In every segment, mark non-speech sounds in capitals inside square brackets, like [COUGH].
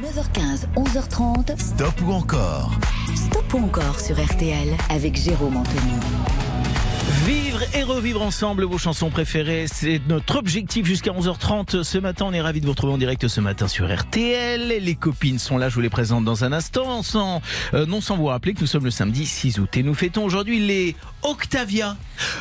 9h15, 11h30. Stop ou encore Stop ou encore sur RTL avec Jérôme Anthony. Vivre et revivre ensemble vos chansons préférées, c'est notre objectif jusqu'à 11h30 ce matin. On est ravis de vous retrouver en direct ce matin sur RTL. Les copines sont là, je vous les présente dans un instant. Sans, euh, non sans vous rappeler que nous sommes le samedi 6 août et nous fêtons aujourd'hui les Octavia.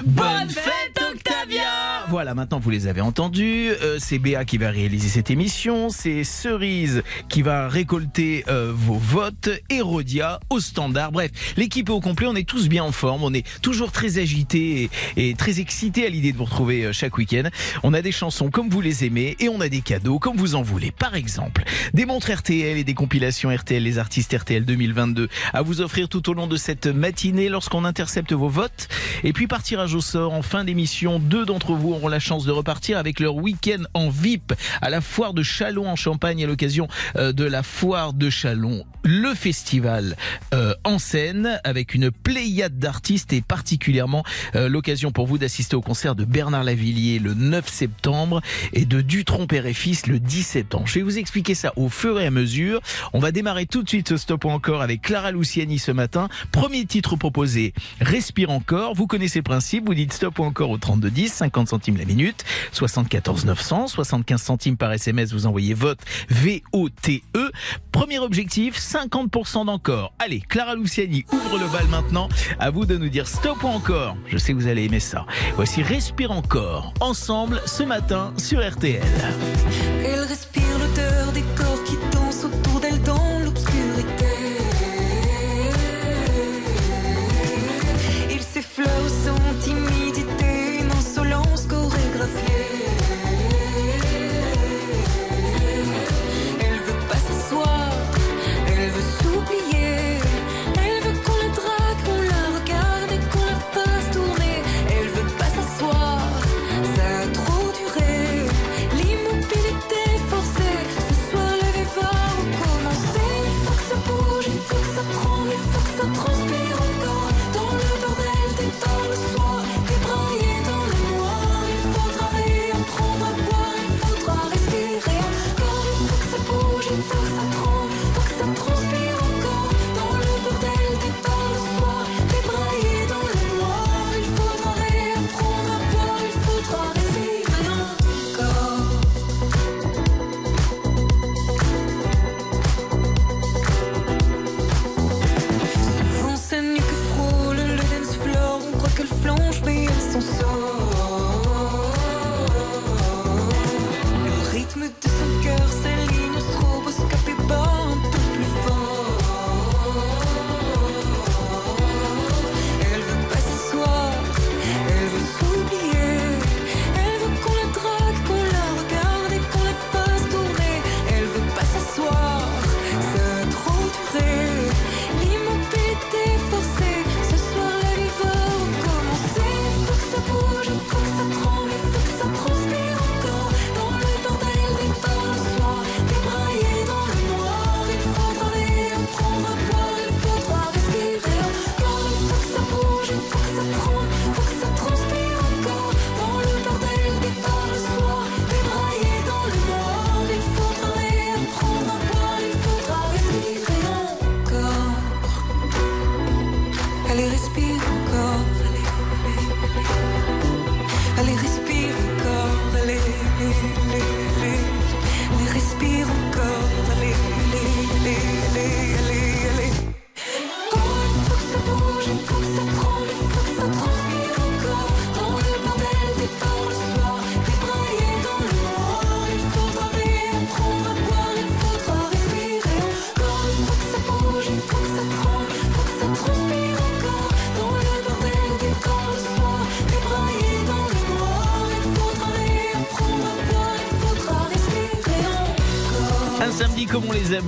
Bonne fête Octavia Voilà, maintenant vous les avez entendus. Euh, c'est Béa qui va réaliser cette émission. C'est Cerise qui va récolter euh, vos votes. Et Rodia au standard. Bref, l'équipe est au complet. On est tous bien en forme. On est toujours très agités et, et très excités à l'idée de vous retrouver euh, chaque week-end. On a des chansons comme vous les aimez et on a des cadeaux comme vous en voulez. Par exemple, des montres RTL et des compilations RTL, les artistes RTL 2022 à vous offrir tout au long de cette matinée lorsqu'on intercepte vos votes. Et puis par tirage au sort en fin d'émission, deux d'entre vous auront la chance de repartir avec leur week-end en VIP à la foire de Chalon en Champagne à l'occasion euh, de la foire de Chalon, le festival euh, en scène avec une pléiade d'artistes et particulièrement euh, l'occasion pour vous d'assister au concert de Bernard Lavillier le 9 septembre et de Dutronc Père et Fils le 17 septembre. Je vais vous expliquer ça au fur et à mesure. On va démarrer tout de suite ce stop encore avec Clara Luciani ce matin. Premier titre proposé, Respire encore. Vous connaissez le principe, vous dites stop ou encore au 32 10, 50 centimes la minute, 74 900, 75 centimes par SMS, vous envoyez vote V-O-T-E. Premier objectif, 50% d'encore. Allez, Clara Luciani ouvre le bal maintenant. À vous de nous dire stop ou encore. Je sais que vous allez aimer ça. Voici Respire encore. Ensemble ce matin sur RTL.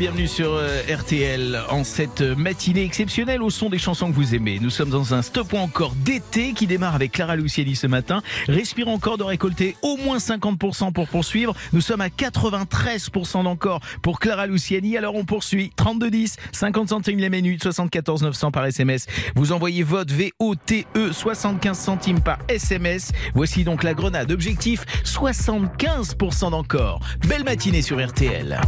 Bienvenue sur euh, RTL en cette matinée exceptionnelle au son des chansons que vous aimez. Nous sommes dans un stop ou encore d'été qui démarre avec Clara Luciani ce matin. Respire encore de récolter au moins 50% pour poursuivre. Nous sommes à 93% d'encore pour Clara Luciani. Alors on poursuit. 32 10, 50 centimes la minute, 74 900 par SMS. Vous envoyez vote V-O-T-E, 75 centimes par SMS. Voici donc la grenade. Objectif 75% d'encore. Belle matinée sur RTL.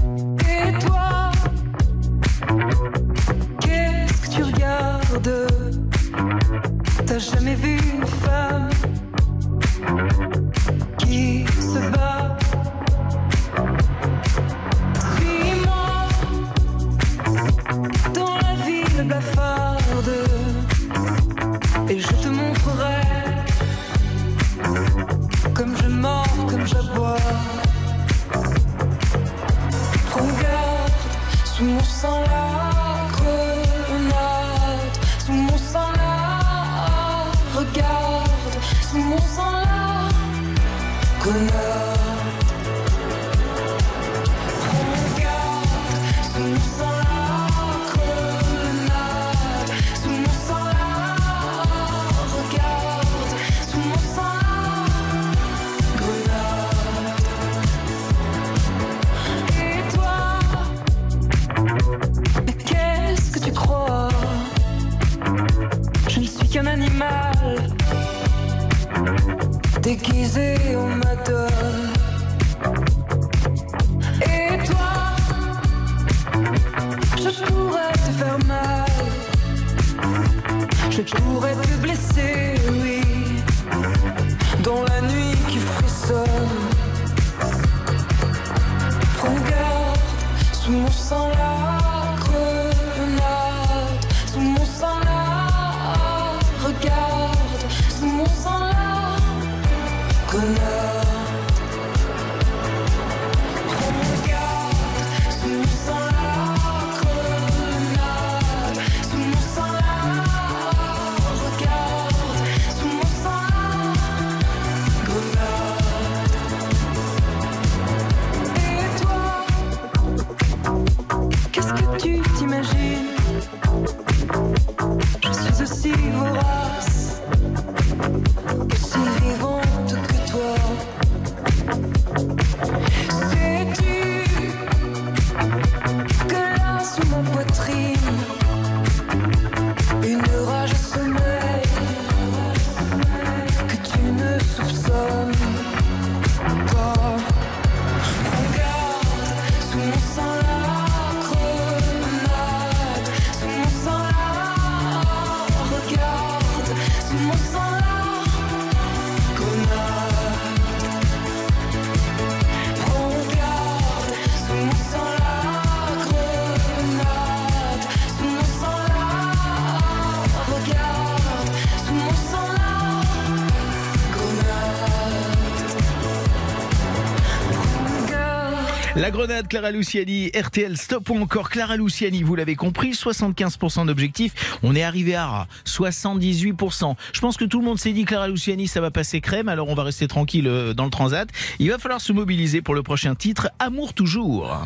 Clara Luciani, RTL Stop ou encore Clara Luciani, vous l'avez compris, 75% d'objectifs, on est arrivé à 78%. Je pense que tout le monde s'est dit Clara Luciani, ça va passer crème, alors on va rester tranquille euh, dans le transat. Il va falloir se mobiliser pour le prochain titre, Amour toujours.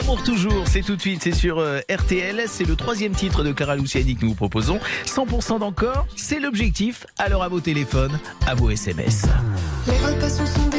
Amour toujours, c'est tout de suite, c'est sur euh, RTL, c'est le troisième titre de Clara Luciani que nous vous proposons. 100% d'encore, c'est l'objectif, alors à vos téléphones, à vos SMS. Les sont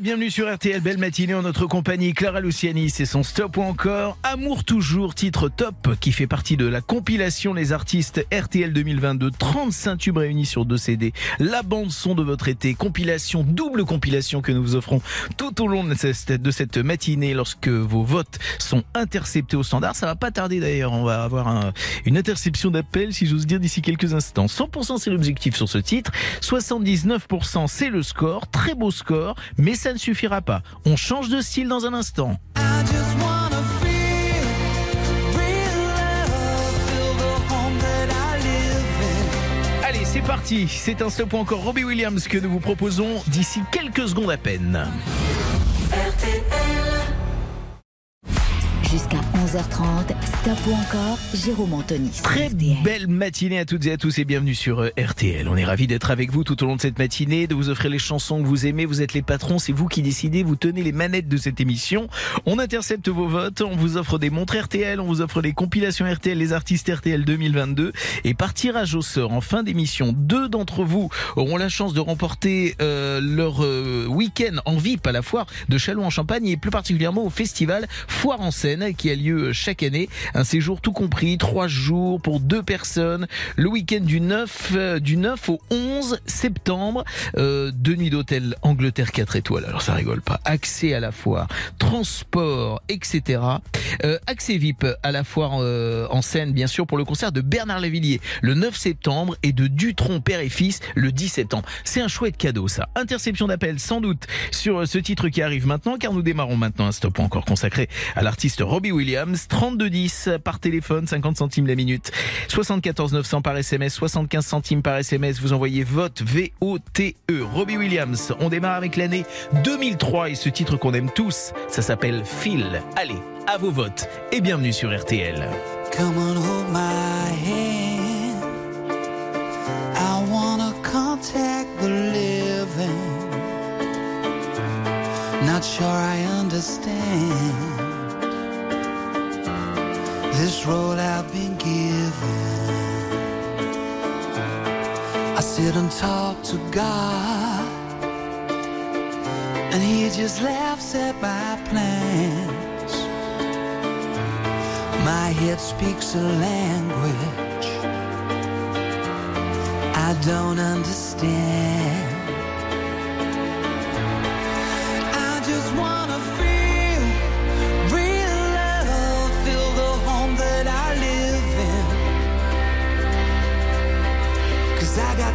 bienvenue sur RTL, belle matinée en notre compagnie. Clara Luciani, c'est son stop ou encore Amour toujours, titre top, qui fait partie de la compilation Les Artistes RTL 2022, 35 tubes réunis sur deux CD, la bande son de votre été, compilation, double compilation que nous vous offrons tout au long de cette, matinée lorsque vos votes sont interceptés au standard. Ça va pas tarder d'ailleurs, on va avoir une interception d'appel, si j'ose dire, d'ici quelques instants. 100% c'est l'objectif sur ce titre, 79% c'est le score, très beau score ça ne suffira pas. On change de style dans un instant. Allez, c'est parti. C'est un stop encore Robbie Williams que nous vous proposons d'ici quelques secondes à peine. Jusqu'à 11h30, Stop ou encore Jérôme Anthony. Très RTL. belle matinée à toutes et à tous et bienvenue sur euh, RTL. On est ravis d'être avec vous tout au long de cette matinée, de vous offrir les chansons que vous aimez. Vous êtes les patrons, c'est vous qui décidez, vous tenez les manettes de cette émission. On intercepte vos votes, on vous offre des montres RTL, on vous offre les compilations RTL, les artistes RTL 2022. Et par tirage au sort en fin d'émission, deux d'entre vous auront la chance de remporter euh, leur euh, week-end en VIP à la foire de Châlons en Champagne et plus particulièrement au festival Foire en Seine qui a lieu chaque année. Un séjour tout compris, trois jours pour deux personnes. Le week-end du 9, euh, du 9 au 11 septembre. Euh, deux nuits d'hôtel Angleterre 4 étoiles. Alors ça rigole pas. Accès à la foire, transport, etc. Euh, accès VIP à la foire euh, en scène, bien sûr, pour le concert de Bernard Lavillier le 9 septembre et de Dutron père et fils le 10 septembre. C'est un chouette cadeau, ça. Interception d'appel, sans doute, sur euh, ce titre qui arrive maintenant, car nous démarrons maintenant un stop encore consacré à l'artiste Robbie Williams. 3210 par téléphone, 50 centimes la minute. 74 900 par SMS, 75 centimes par SMS. Vous envoyez vote V-O-T-E. Robbie Williams. On démarre avec l'année 2003 et ce titre qu'on aime tous, ça s'appelle Phil. Allez, à vos votes et bienvenue sur RTL. Not sure I understand this role I've been given. I sit and talk to God, and He just laughs at my plans. My head speaks a language I don't understand.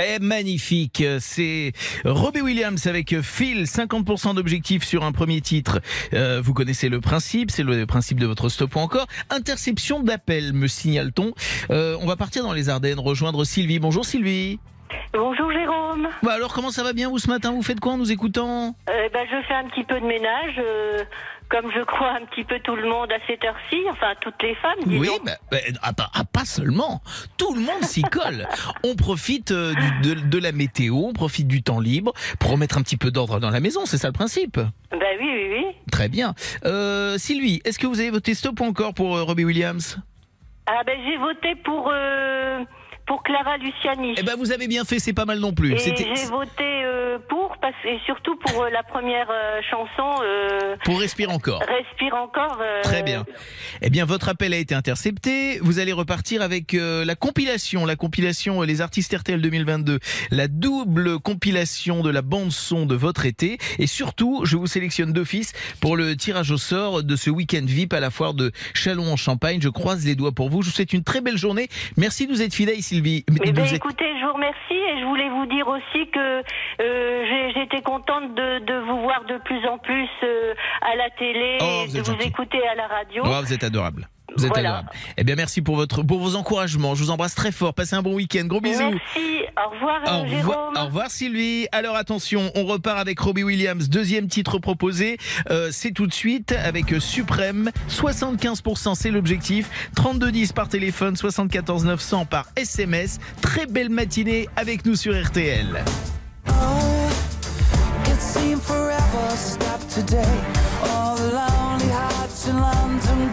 Eh, magnifique, c'est Robbie Williams avec Phil, 50% d'objectifs sur un premier titre. Euh, vous connaissez le principe, c'est le principe de votre stop ou encore. Interception d'appel, me signale-t-on. Euh, on va partir dans les Ardennes, rejoindre Sylvie. Bonjour Sylvie. Bonjour Jérôme. Bah alors comment ça va bien vous ce matin? Vous faites quoi en nous écoutant? Euh, ben, je fais un petit peu de ménage, euh, comme je crois un petit peu tout le monde à cette heure-ci, enfin toutes les femmes. disons. Oui, bah, bah, ah, pas, ah, pas seulement. Tout le monde s'y colle. [LAUGHS] on profite euh, du- de, de la météo, on profite du temps libre pour remettre un petit peu d'ordre dans la maison, c'est ça le principe? Ben oui, oui, oui. Très bien. Euh, Sylvie, est-ce que vous avez voté stop ou encore pour euh, Robbie Williams? Ah ben j'ai voté pour euh, pour Clara Luciani. Eh ben vous avez bien fait, c'est pas mal non plus. Et j'ai voté euh, pour parce et surtout pour euh, la première euh, chanson euh, pour respirer encore. Respire encore. euh, Très bien. Eh bien, votre appel a été intercepté. Vous allez repartir avec euh, la compilation, la compilation euh, Les Artistes RTL 2022, la double compilation de la bande son de votre été. Et surtout, je vous sélectionne d'office pour le tirage au sort de ce week-end VIP à la foire de Chalon en Champagne. Je croise les doigts pour vous. Je vous souhaite une très belle journée. Merci de nous être fidèles, Sylvie. Eh ben, écoutez, je vous remercie et je voulais vous dire aussi que euh, j'ai- j'étais contente de, de vous voir de plus en plus euh, à la télé Oh, et de vous écouter à la radio. Oh, vous êtes adorable. Vous êtes Voilà. adorable. Eh bien, merci pour votre, pour vos encouragements. Je vous embrasse très fort. Passez un bon week-end. Gros bisous. Merci. Au revoir, Au revoir, au revoir Sylvie. Alors attention, on repart avec Robbie Williams, deuxième titre proposé. Euh, c'est tout de suite avec Suprême. 75% c'est l'objectif. 3210 par téléphone, 74 900 par SMS. Très belle matinée avec nous sur RTL. It seemed forever stopped today. All the lonely hearts in London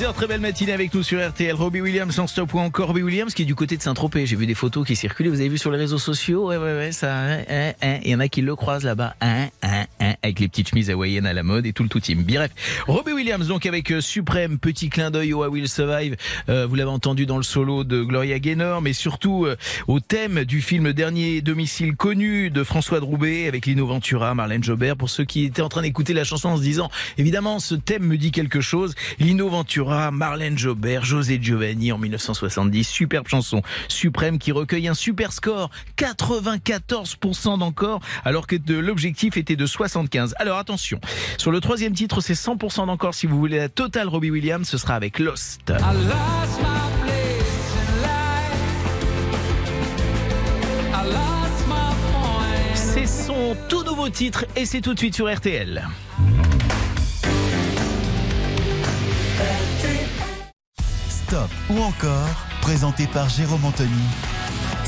6h, très belle matinée avec nous sur RTL. Robbie Williams en stop ou encore Robbie Williams qui est du côté de Saint-Tropez. J'ai vu des photos qui circulaient, vous avez vu sur les réseaux sociaux? Ouais, ouais, ouais, ça. hein, hein, hein. Il y en a qui le croisent là-bas. Hein, hein, hein, avec les petites chemises hawaïennes à la mode et tout le tout team. Bref, Robbie Williams donc avec euh, Suprême, petit clin d'œil au I Will Survive. Euh, vous l'avez entendu dans le solo de Gloria Gaynor, mais surtout euh, au thème du film Dernier domicile connu de François Droubet avec Lino Ventura, Marlène Jobert. Pour ceux qui étaient en train d'écouter la chanson en se disant, évidemment, ce thème me dit quelque chose. Lino Ventura, Marlène Jobert, José Giovanni en 1970. Superbe chanson. Suprême qui recueille un super score. 94% d'encore, alors que l'objectif était de 75. Alors attention. Sur le troisième titre, c'est 100% d'encore. Si vous voulez la totale Robbie Williams, ce sera avec Lost. C'est son tout nouveau titre et c'est tout de suite sur RTL. Ou encore, présenté par Jérôme Anthony.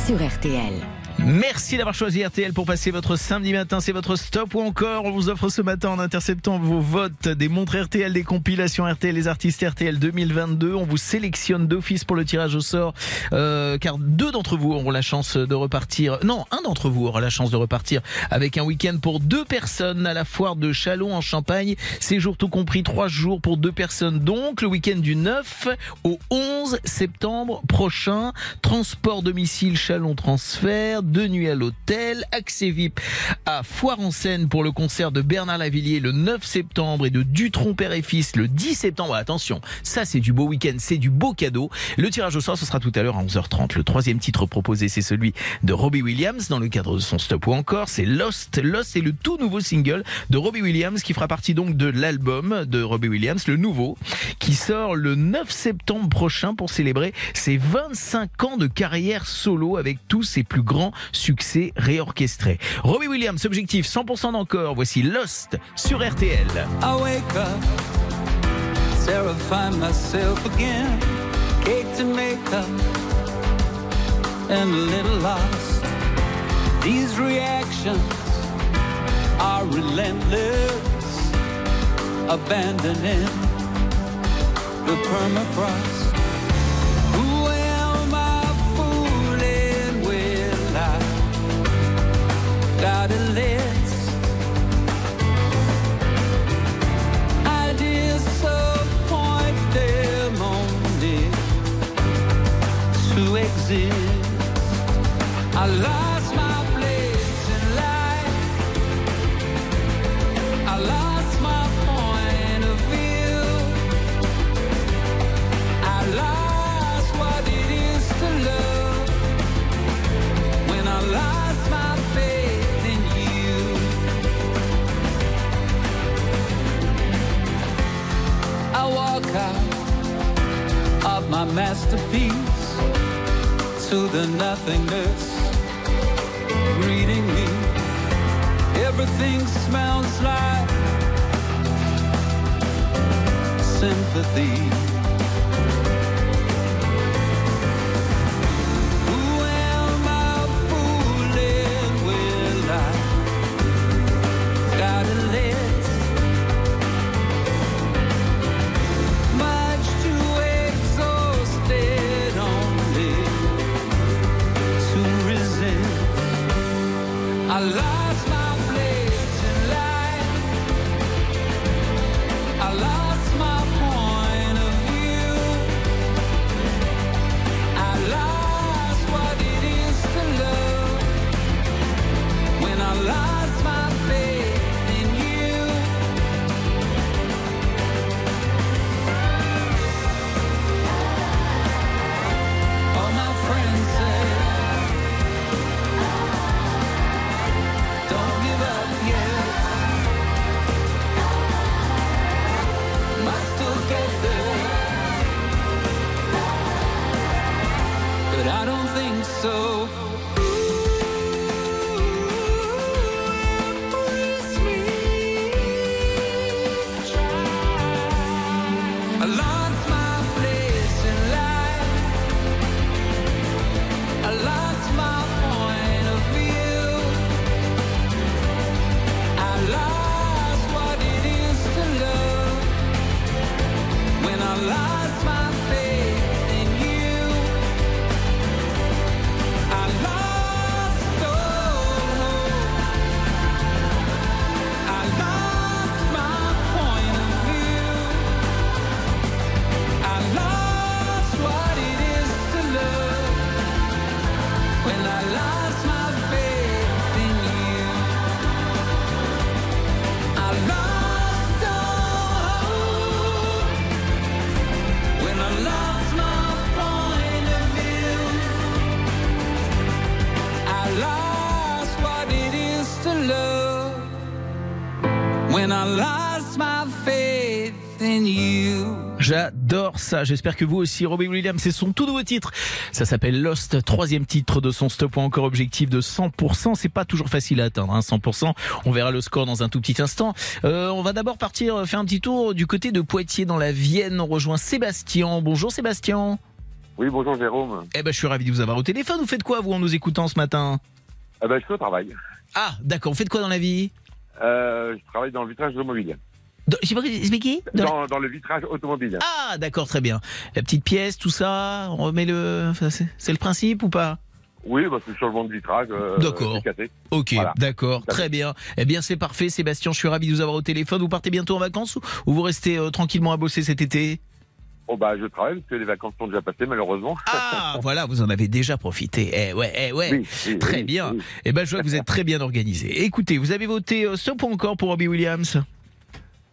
sur RTL. Merci d'avoir choisi RTL pour passer votre samedi matin. C'est votre stop ou encore. On vous offre ce matin en interceptant vos votes des montres RTL, des compilations RTL, les artistes RTL 2022. On vous sélectionne d'office pour le tirage au sort, euh, car deux d'entre vous auront la chance de repartir. Non, un d'entre vous aura la chance de repartir avec un week-end pour deux personnes à la foire de Chalon en Champagne. Séjour tout compris, trois jours pour deux personnes. Donc, le week-end du 9 au 11 septembre prochain. Transport domicile Chalon Transfert, deux nuits à l'hôtel, accès VIP à Foire en Seine pour le concert de Bernard Lavillier le 9 septembre et de Dutron Père et Fils le 10 septembre. Attention, ça c'est du beau week-end, c'est du beau cadeau. Le tirage au sort, ce sera tout à l'heure à 11h30. Le troisième titre proposé, c'est celui de Robbie Williams dans le cadre de son stop ou encore. C'est Lost. Lost est le tout nouveau single de Robbie Williams qui fera partie donc de l'album de Robbie Williams, le nouveau, qui sort le 9 septembre prochain pour célébrer ses 25 ans de carrière solo avec tous ses plus grands succès réorchestrés. Robbie Williams, objectif 100% d'encore. Voici Lost sur RTL. I wake up, terrify myself again. Cake to make up, and a little lost. These reactions are relentless, abandoning the permafrost. Got a list. I disappoint them only to exist. I lost masterpiece to the nothingness greeting me. Everything smells like sympathy. Ça. J'espère que vous aussi. Robbie Williams, c'est son tout nouveau titre. Ça s'appelle Lost, troisième titre de son stop encore objectif de 100%. C'est pas toujours facile à atteindre, hein, 100%. On verra le score dans un tout petit instant. Euh, on va d'abord partir euh, faire un petit tour du côté de Poitiers dans la Vienne. On rejoint Sébastien. Bonjour Sébastien. Oui, bonjour Jérôme. Eh ben, je suis ravi de vous avoir au téléphone. Vous faites quoi, vous, en nous écoutant ce matin? Eh ben, je suis au travail. Ah, d'accord. Vous faites quoi dans la vie? Euh, je travaille dans le vitrage automobile. Sais pas expliquer Dans- Dans, dans le vitrage automobile. Ah, d'accord, très bien. La petite pièce, tout ça, on remet le. enfin, c'est- le principe ou pas? Oui, bah, c'est le changement de vitrage. euh, D'accord. Ok, Voilà. d'accord, très bien. Eh bien, c'est parfait, Sébastien. Je suis ravi de vous avoir au téléphone. Vous partez bientôt en vacances ou, ou vous restez euh, tranquillement à bosser cet été? Bon, bah, je travaille parce que les vacances sont déjà passées, malheureusement. Ah, [LAUGHS] voilà, vous en avez déjà profité. Eh ouais, eh ouais. Oui, oui, Très oui, bien. Eh ben, je vois que vous êtes très bien organisé. Écoutez, vous avez voté euh, stop ou encore pour Robbie Williams?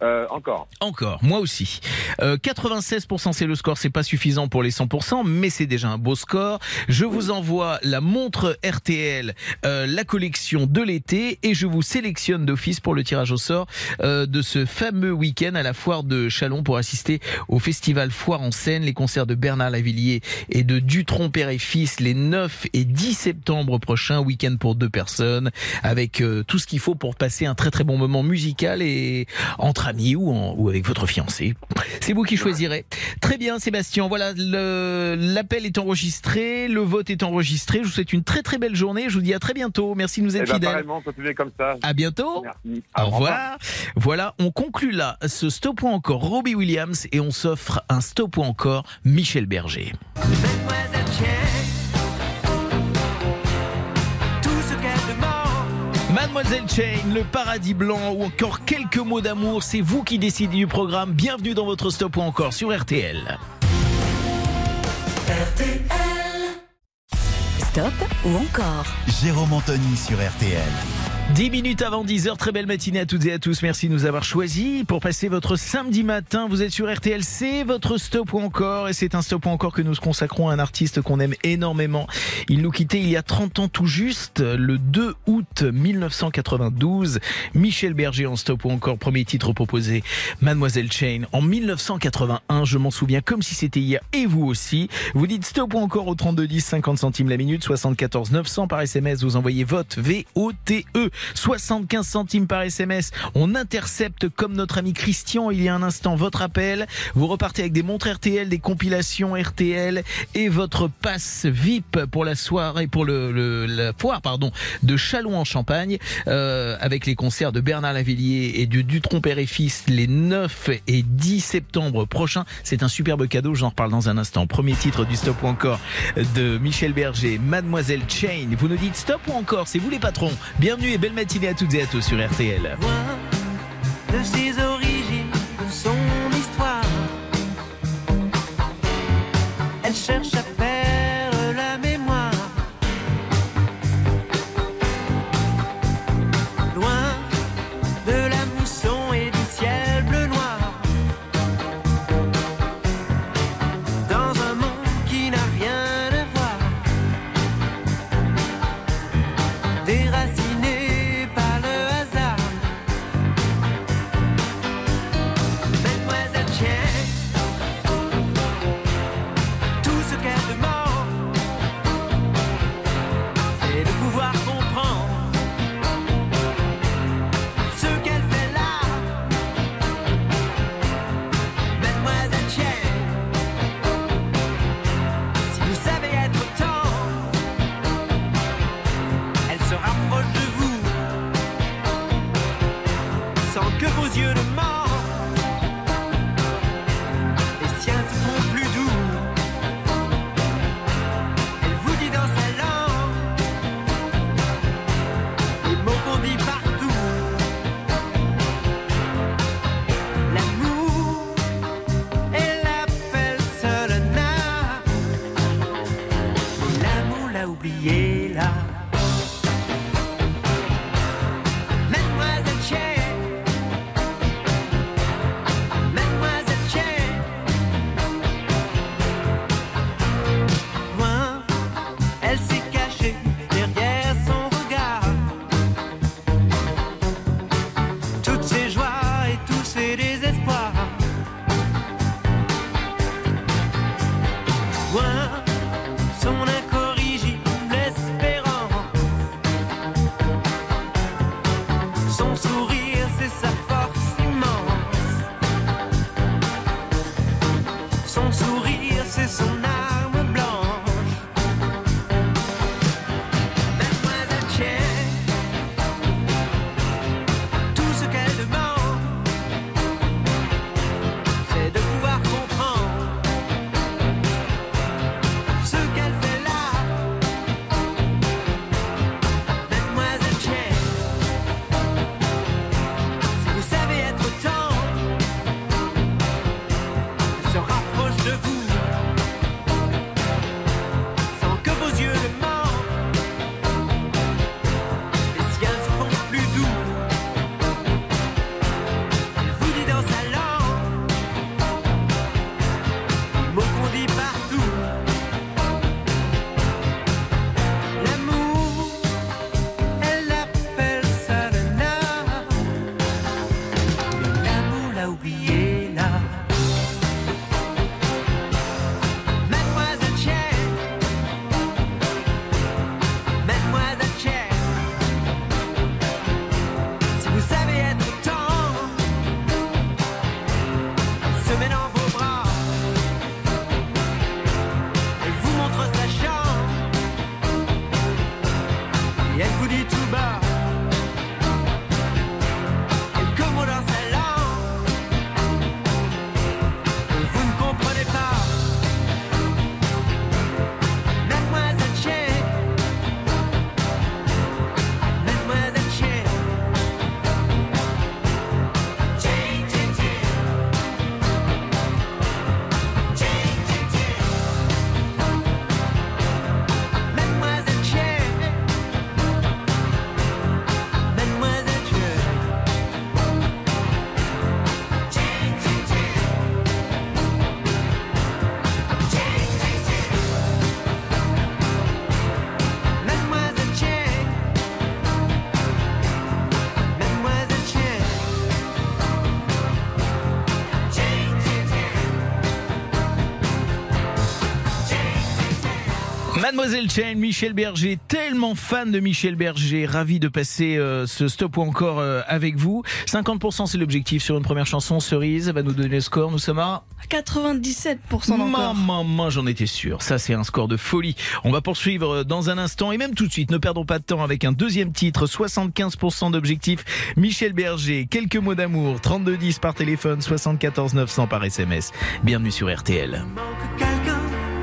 Euh, encore. Encore, moi aussi. Euh, 96% c'est le score, c'est pas suffisant pour les 100%, mais c'est déjà un beau score. Je vous envoie la montre RTL, euh, la collection de l'été, et je vous sélectionne d'office pour le tirage au sort euh, de ce fameux week-end à la foire de Chalon pour assister au festival Foire en scène, les concerts de Bernard Lavillier et de Dutron Père et Fils les 9 et 10 septembre prochains, week-end pour deux personnes, avec euh, tout ce qu'il faut pour passer un très très bon moment musical et entre amis ou, en- ou avec votre fiancé. C'est vous qui choisirez. Très bien Sébastien, voilà, l'appel est enregistré, le vote est enregistré. Je vous souhaite une très très belle journée, je vous dis à très bientôt. Merci de nous Eh être ben, fidèles. continuez comme ça. À bientôt. Merci. Au revoir. Voilà, on conclut là ce stop ou encore Robbie Williams et on s'offre un stop ou encore Michel Berger. Mademoiselle Chain, le paradis blanc ou encore quelques mots d'amour, c'est vous qui décidez du programme. Bienvenue dans votre stop ou encore sur RTL. Stop ou encore? Jérôme Anthony sur RTL. 10 minutes avant 10h, très belle matinée à toutes et à tous. Merci de nous avoir choisis pour passer votre samedi matin. Vous êtes sur RTL, c'est votre stop ou encore. Et c'est un stop ou encore que nous consacrons à un artiste qu'on aime énormément. Il nous quittait il y a 30 ans tout juste, le 2 août 1992. Michel Berger en stop ou encore, premier titre proposé, Mademoiselle Chain. En 1981, je m'en souviens comme si c'était hier et vous aussi. Vous dites stop ou encore au 3210, 50 centimes la minute, 74 900 par SMS. Vous envoyez vote V-O-T-E. 75 centimes par SMS. On intercepte comme notre ami Christian il y a un instant votre appel. Vous repartez avec des montres RTL, des compilations RTL et votre passe VIP pour la soirée, pour le, le- la foire pardon de Chalon en Champagne euh, avec les concerts de Bernard Lavillier et de Dutron Père et Fils les 9 et 10 septembre prochains. C'est un superbe cadeau, j'en reparle dans un instant. Premier titre du stop ou encore de Michel Berger, Mademoiselle Chain. Vous nous dites stop ou encore, c'est vous les patrons. Bienvenue et belle matinée à toutes et à tous sur RTL. Michel Berger, tellement fan de Michel Berger, ravi de passer euh, ce stop ou encore euh, avec vous. 50% c'est l'objectif sur une première chanson, Cerise, va nous donner le score, nous sommes à 97% encore. Maman, maman, j'en étais sûr. Ça, c'est un score de folie. On va poursuivre euh, dans un instant et même tout de suite. Ne perdons pas de temps avec un deuxième titre. 75% d'objectifs. Michel Berger. Quelques mots d'amour. 3210 par téléphone. 74 900 par SMS. Bienvenue sur RTL. manque quelqu'un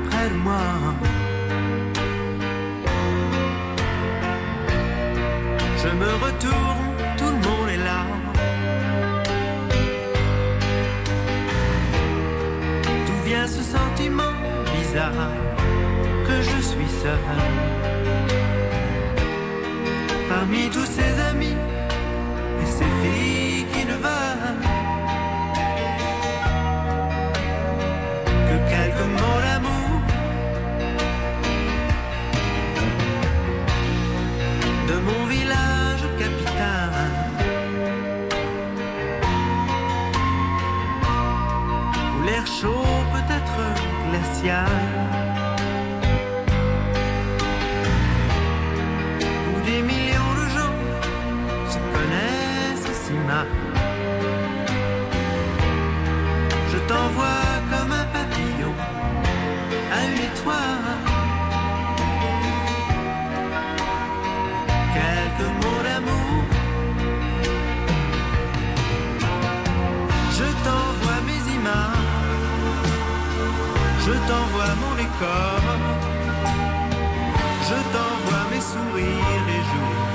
près de moi. Je me retourne, tout le monde est là. D'où vient ce sentiment bizarre que je suis seul? Parmi tous ces amis Où des millions de gens se connaissent si mal. Je t'envoie comme un papillon à une étoile. Je t'envoie mon décor. Je t'envoie mes sourires les jours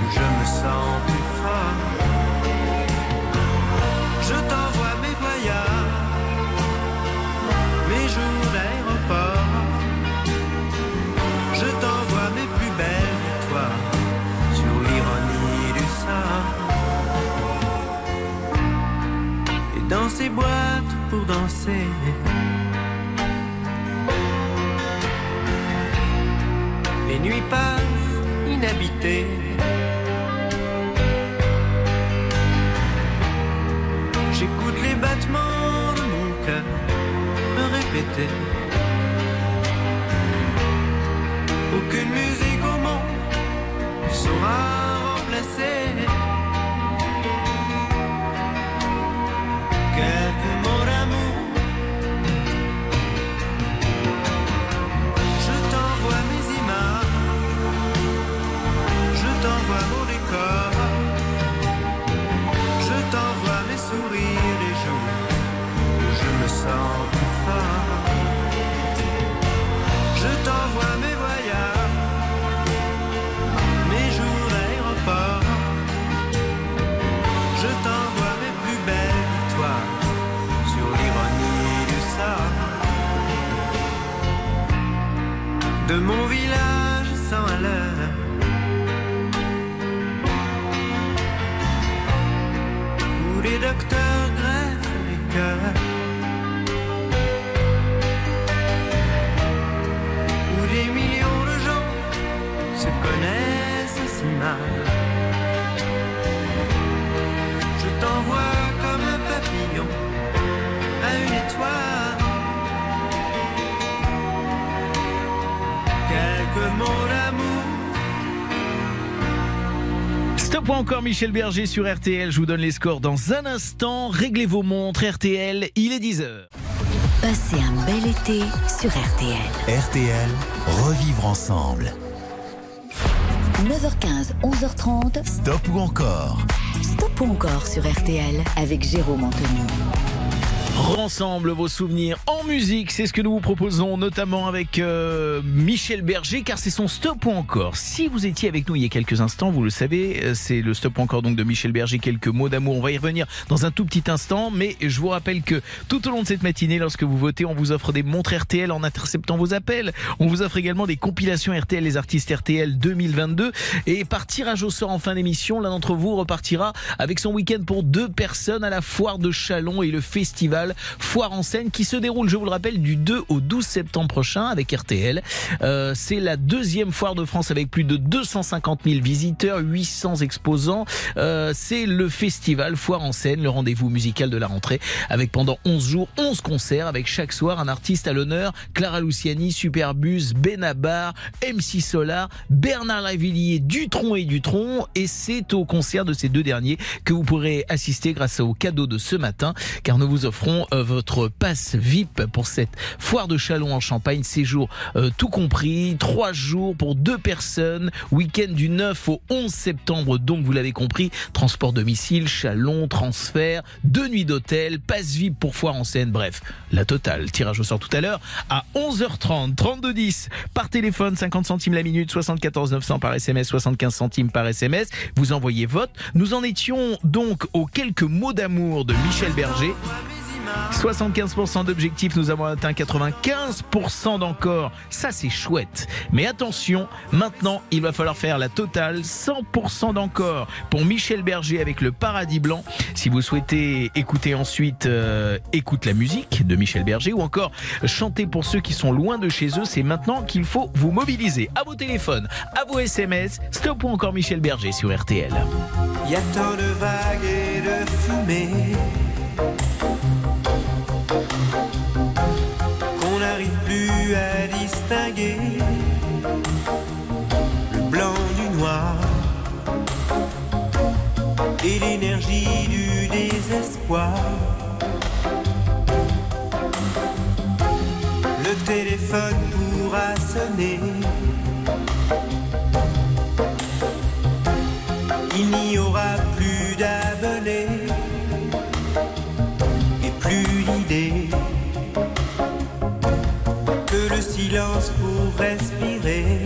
où je me sens plus fort. Je t'envoie mes voyages, mes jours d'aéroport. Je t'envoie mes plus belles victoires sur l'ironie du sort. Et dans ces boîtes pour danser. Inhabitées. J'écoute les battements de mon cœur me répéter. Aucune musique au monde ne saura remplacer encore Michel Berger sur RTL. Je vous donne les scores dans un instant. Réglez vos montres. RTL, il est 10h. Passez un bel été sur RTL. RTL, revivre ensemble. 9h15, 11h30. Stop ou encore? Stop ou encore sur RTL avec Jérôme Anthony. Ensemble vos souvenirs en musique, c'est ce que nous vous proposons, notamment avec euh, Michel Berger, car c'est son stop ou encore. Si vous étiez avec nous il y a quelques instants, vous le savez, euh, c'est le stop ou encore donc de Michel Berger, quelques mots d'amour. On va y revenir dans un tout petit instant, mais je vous rappelle que tout au long de cette matinée, lorsque vous votez, on vous offre des montres RTL en interceptant vos appels. On vous offre également des compilations RTL, les artistes RTL 2022. Et par tirage au sort en fin d'émission, l'un d'entre vous repartira avec son week-end pour deux personnes à la foire de Chalon et le festival Foire en scène qui se déroule, je vous le rappelle, du 2 au 12 septembre prochain avec RTL. Euh, c'est la deuxième foire de France avec plus de 250 000 visiteurs, 800 exposants. Euh, c'est le festival Foire en scène, le rendez-vous musical de la rentrée avec pendant 11 jours, 11 concerts avec chaque soir un artiste à l'honneur, Clara Luciani, Superbus, Benabar, MC Solar, Bernard Lavillier, Dutron et Dutron et c'est au concert de ces deux derniers que vous pourrez assister grâce au cadeau de ce matin car nous vous offrons euh, votre passe VIP pour cette foire de Chalon en Champagne, séjour euh, tout compris, trois jours pour deux personnes, week-end du 9 au 11 septembre donc vous l'avez compris, transport domicile, Chalon, transfert, deux nuits d'hôtel, passe VIP pour foire en scène, bref, la totale. Tirage au sort tout à l'heure à 11h30, 3210 par téléphone, 50 centimes la minute, 74 900 par SMS, 75 centimes par SMS. Vous envoyez vote. Nous en étions donc aux quelques mots d'amour de Michel Berger. 75% d'objectifs, nous avons atteint 95% d'encore. Ça, c'est chouette. Mais attention, maintenant, il va falloir faire la totale 100% d'encore pour Michel Berger avec le Paradis Blanc. Si vous souhaitez écouter ensuite euh, Écoute la musique de Michel Berger ou encore chanter pour ceux qui sont loin de chez eux, c'est maintenant qu'il faut vous mobiliser à vos téléphones, à vos SMS. Stop ou encore Michel Berger sur RTL. Y a tant de vagues et de Le téléphone pourra sonner. Il n'y aura plus d'abonnés et plus d'idées. Que le silence pour respirer,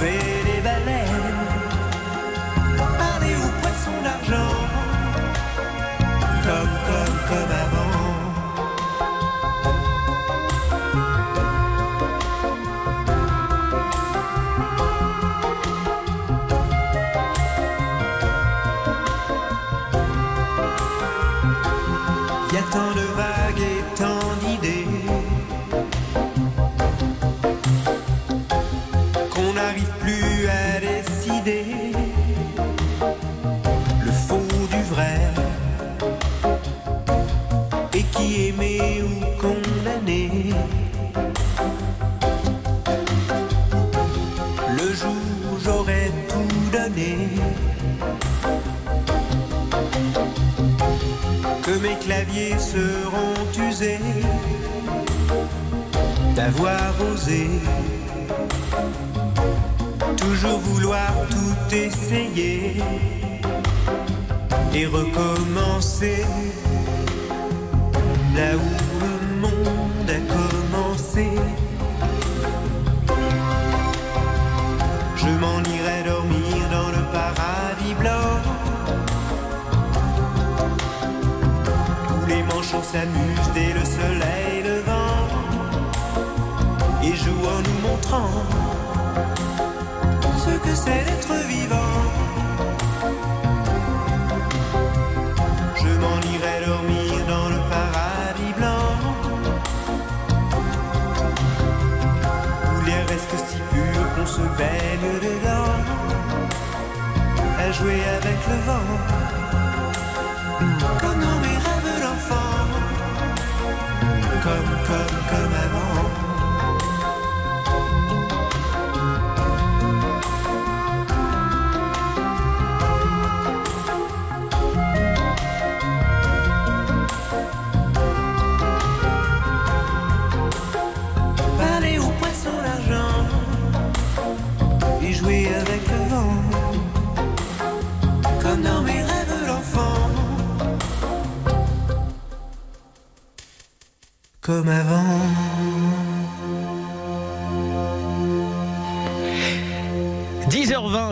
retrouver mes claviers seront usés. D'avoir osé toujours vouloir tout essayer. Et recommencer. Là où Comme avant.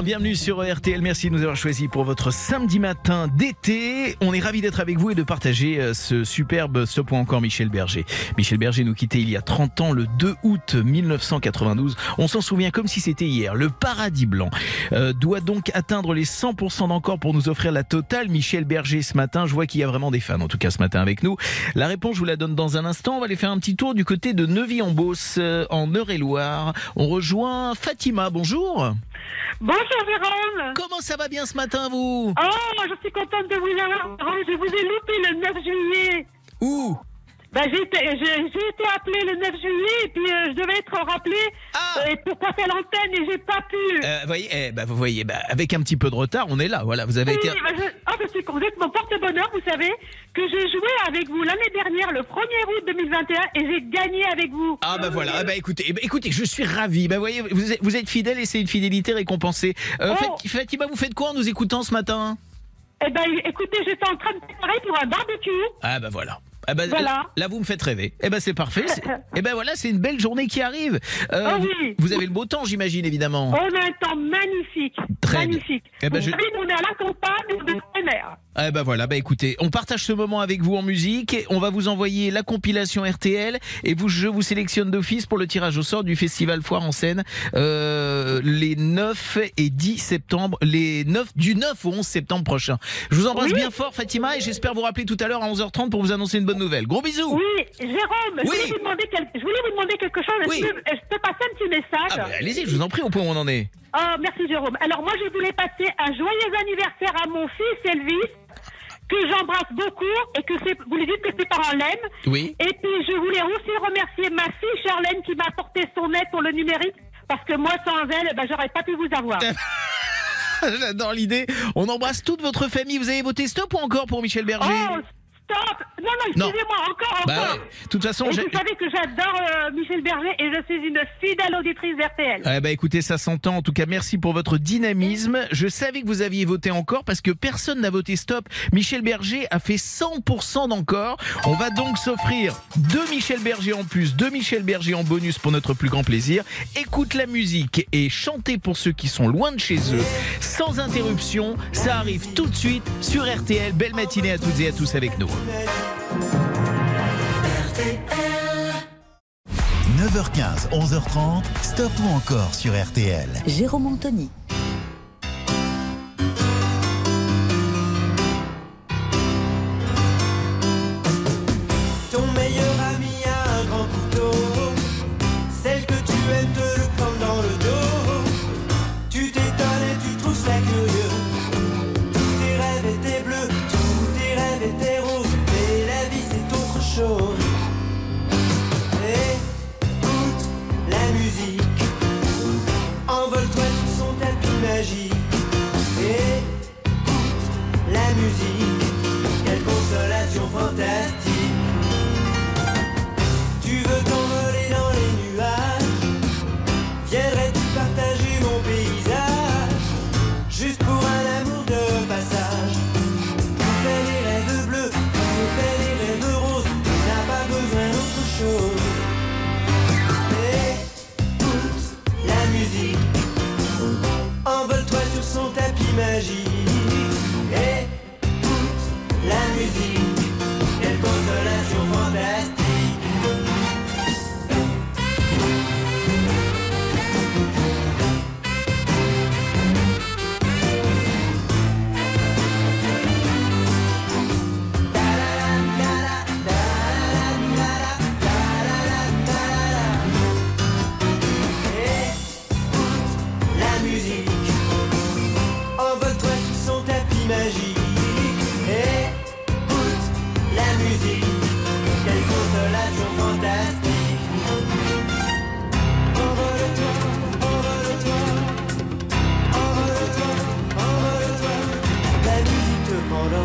Bienvenue sur RTL. Merci de nous avoir choisis pour votre samedi matin d'été. On est ravis d'être avec vous et de partager euh, ce superbe Stop ou encore Michel Berger. Michel Berger nous quittait il y a 30 ans, le 2 août 1992. On s'en souvient comme si c'était hier. Le paradis blanc euh, doit donc atteindre les 100% d'encore pour nous offrir la totale. Michel Berger ce matin, je vois qu'il y a vraiment des fans, en tout cas ce matin avec nous. La réponse, je vous la donne dans un instant. On va aller faire un petit tour du côté de Neuvy-en-Beauce, euh, en Eure-et-Loire. On rejoint Fatima. Bonjour. Bonjour Jérôme Comment ça va bien ce matin, vous? Oh, je suis contente de vous avoir. Je vous ai loupé le 9 juillet. Où? Bah, j'ai été, appelée le 9 juillet et puis euh, je devais être rappelée euh, pour passer l'antenne et j'ai pas pu. Euh, voyez, eh, bah, vous voyez, bah, avec un petit peu de retard, on est là. Voilà, vous avez Oui, été. bah, je, ah, je suis complètement porte-bonheur, vous savez, que j'ai joué avec vous l'année dernière, le 1er août 2021, et j'ai gagné avec vous. Ah bah voilà, Ah bah écoutez, eh écoutez, je suis ravi. Bah voyez, vous êtes, vous êtes fidèle et c'est une fidélité récompensée. Euh, Oh. Fat- Fatima, vous faites quoi en nous écoutant ce matin? Eh ben, écoutez, j'étais en train de préparer pour un barbecue. Ah bah voilà. Ah bah, Voilà. Là, vous me faites rêver. Eh ben c'est parfait. [LAUGHS] Eh ben voilà, c'est une belle journée qui arrive. Euh, Ah vous- oui. vous, avez le beau temps, j'imagine évidemment. On a un temps magnifique. Très magnifique. Eh ben, Vous je- savez, on est à la campagne, en plein. Eh ben voilà, bah écoutez, on partage ce moment avec vous en musique. et On va vous envoyer la compilation RTL et vous, je vous sélectionne d'office pour le tirage au sort du festival Foire en scène euh, les 9 et 10 septembre, les 9 du 9 au 11 septembre prochain. Je vous embrasse bien fort, Fatima, et j'espère vous rappeler tout à l'heure à 11h30 pour vous annoncer une bonne nouvelle. Gros bisous. Oui, Jérôme, je, voulais vous demander quel- je voulais vous demander quelque chose. Est-ce Oui. que je peux passer un petit message Ah bah, allez-y, je vous en prie, au point où on en est. Oh, merci Jérôme. Alors moi, je voulais passer un joyeux anniversaire à mon fils Elvis, que j'embrasse beaucoup et que vous lui dites que ses parents l'aiment. Oui. Et puis je voulais aussi remercier ma fille Charlène qui m'a apporté son aide pour le numérique, parce que moi, sans elle, ben, j'aurais pas pu vous avoir. [LAUGHS] J'adore l'idée. On embrasse toute votre famille. Vous avez voté stop ou encore pour Michel Berger? Oh, stop Non, non, excusez-moi, encore, Bah encore. ouais. De toute façon, et vous savez que j'adore euh, Michel Berger et je suis une fidèle auditrice d'RTL. Eh ben écoutez, ça s'entend. En tout cas, merci pour votre dynamisme. Je savais que vous aviez voté encore parce que personne n'a voté stop. Michel Berger a fait 100% d'encore. On va donc s'offrir deux Michel Berger en plus, deux Michel Berger en bonus pour notre plus grand plaisir. Écoute la musique et chantez pour ceux qui sont loin de chez eux, sans interruption. Ça arrive tout de suite sur RTL. Belle matinée à toutes et à tous avec nous. 9h15, 11h30, stop ou encore sur RTL. Jérôme Anthony. Son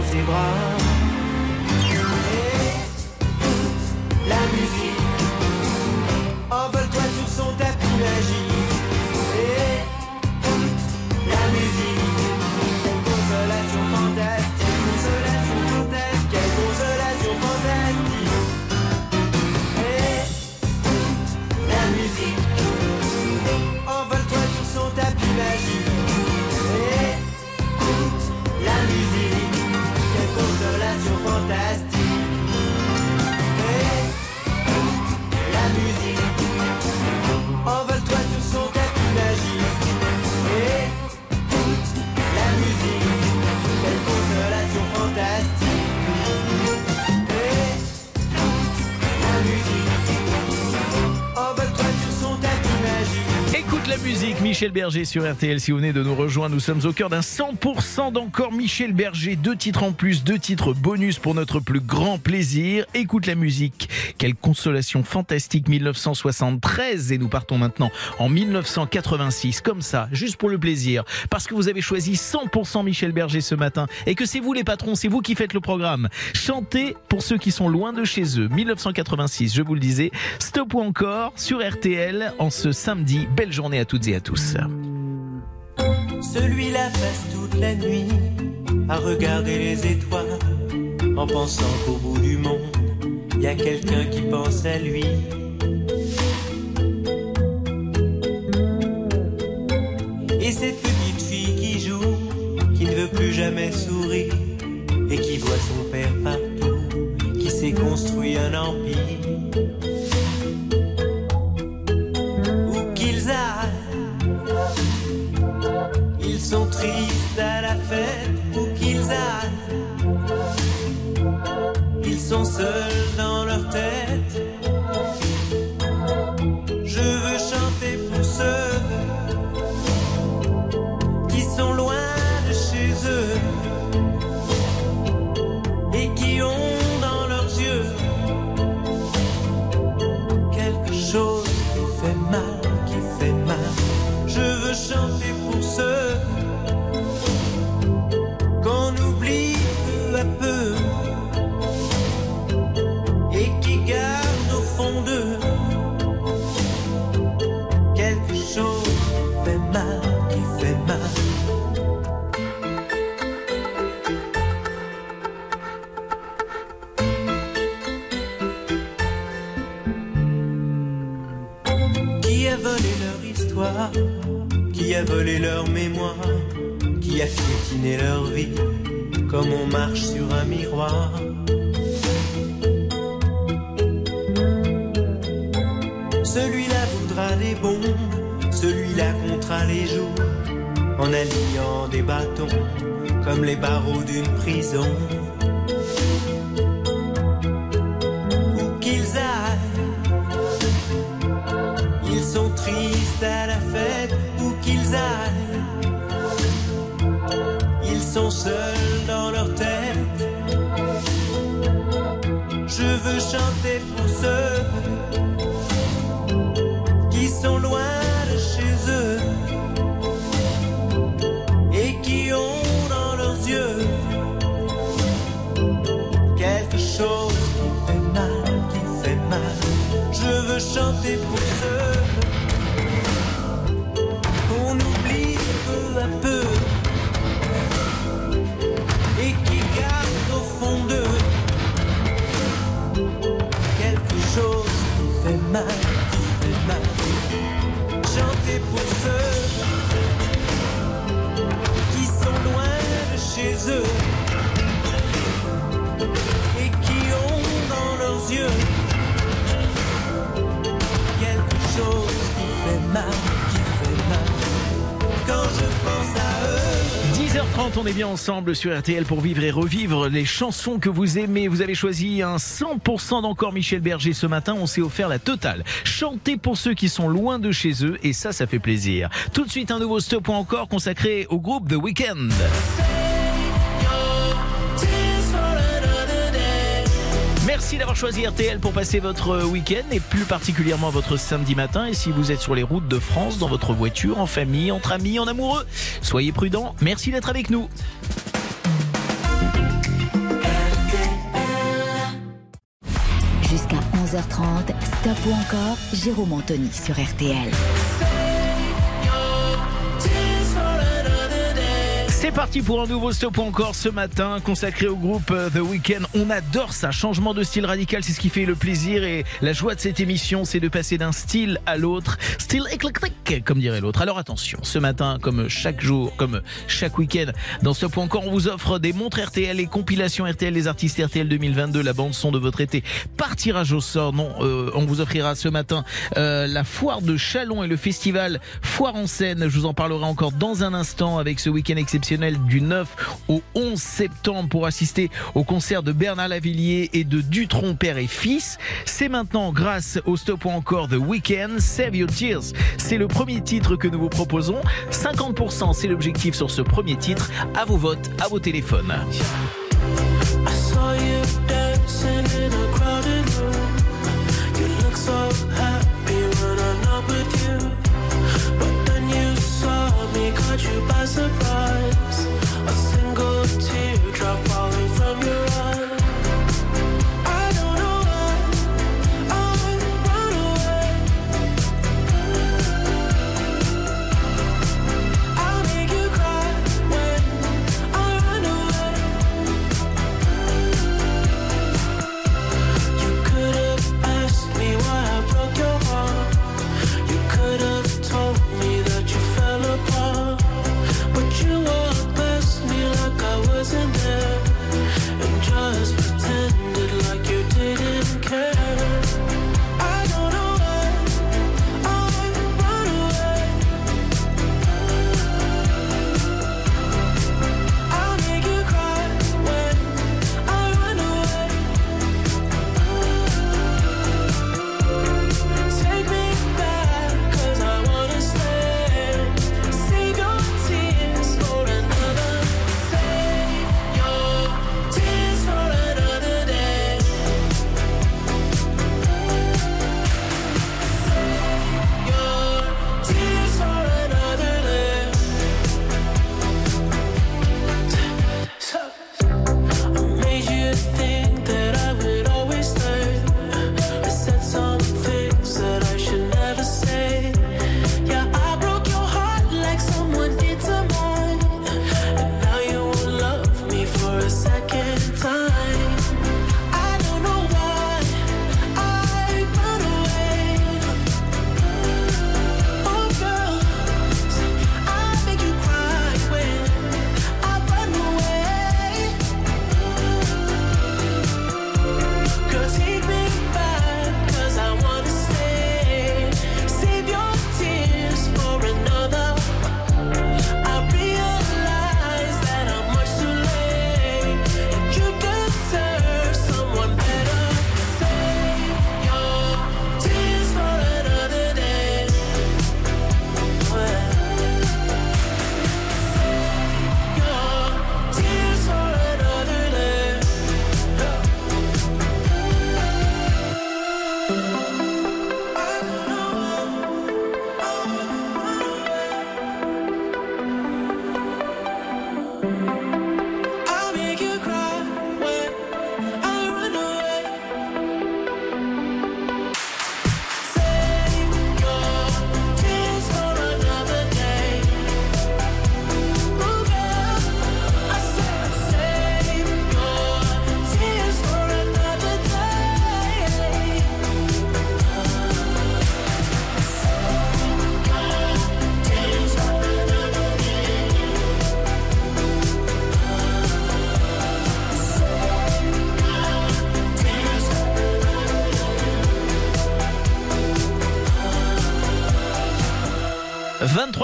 ses bras. Michel Berger sur RTL. Si vous venez de nous rejoindre, nous sommes au cœur d'un 100% d'encore Michel Berger. Deux titres en plus, deux titres bonus pour notre plus grand plaisir. Écoute la musique. Quelle consolation fantastique 1973. Et nous partons maintenant en 1986. Comme ça, juste pour le plaisir. Parce que vous avez choisi 100% Michel Berger ce matin. Et que c'est vous les patrons, c'est vous qui faites le programme. Chantez pour ceux qui sont loin de chez eux. 1986, je vous le disais. Stop ou encore sur RTL en ce samedi. Belle journée à toutes à tous. Celui-là passe toute la nuit à regarder les étoiles en pensant qu'au bout du monde, il y a quelqu'un qui pense à lui. Et cette petite fille qui joue, qui ne veut plus jamais sourire et qui voit son père partout, qui s'est construit un empire. Sont tristes à la fête, où qu'ils aillent. Ils sont seuls dans leur tête. Qui a volé leur mémoire Qui a piétiné leur vie Comme on marche sur un miroir. Celui-là voudra des bombes Celui-là comptera les jours En alignant des bâtons Comme les barreaux d'une prison chanter pour ceux 10h30, on est bien ensemble sur RTL pour vivre et revivre les chansons que vous aimez. Vous avez choisi un 100% d'encore Michel Berger ce matin. On s'est offert la totale. Chantez pour ceux qui sont loin de chez eux et ça, ça fait plaisir. Tout de suite, un nouveau stop encore consacré au groupe The Weeknd. Merci d'avoir choisi RTL pour passer votre week-end et plus particulièrement votre samedi matin. Et si vous êtes sur les routes de France, dans votre voiture, en famille, entre amis, en amoureux, soyez prudents. Merci d'être avec nous. Jusqu'à 11h30, Stop ou encore, Jérôme Anthony sur RTL. C'est parti pour un nouveau stop encore ce matin consacré au groupe euh, The Weeknd. On adore ça, changement de style radical, c'est ce qui fait le plaisir et la joie de cette émission, c'est de passer d'un style à l'autre, style éclectique comme dirait l'autre. Alors attention, ce matin comme chaque jour, comme chaque week-end, dans stop encore on vous offre des montres RTL et compilations RTL des artistes RTL 2022, la bande son de votre été par tirage au sort. Non, euh, on vous offrira ce matin euh, la foire de Chalon et le festival Foire en scène. Je vous en parlerai encore dans un instant avec ce week-end exceptionnel du 9 au 11 septembre pour assister au concert de Bernard Lavillier et de Dutronc père et fils. C'est maintenant grâce au Stop ou encore The Weekend, Save Your Tears. C'est le premier titre que nous vous proposons. 50% c'est l'objectif sur ce premier titre. À vos votes, à vos téléphones.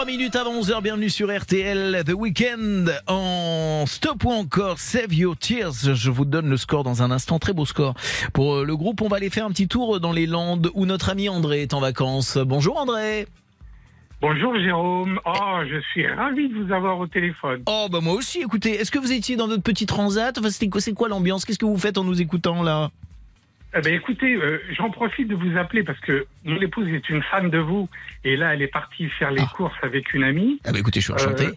Minutes avant 11h, bienvenue sur RTL The Weekend en stop ou encore Save Your Tears. Je vous donne le score dans un instant, très beau score. Pour euh, le groupe, on va aller faire un petit tour dans les Landes où notre ami André est en vacances. Bonjour André Bonjour Jérôme, oh je suis ravi de vous avoir au téléphone. Oh bah moi aussi, écoutez, est-ce que vous étiez dans notre petit transat? Enfin, C'est quoi l'ambiance? Qu'est-ce que vous faites en nous écoutant là? Eh ben écoutez, euh, j'en profite de vous appeler parce que mon épouse est une fan de vous et là elle est partie faire les courses avec une amie. Ah bah écoutez, je suis enchanté. Euh,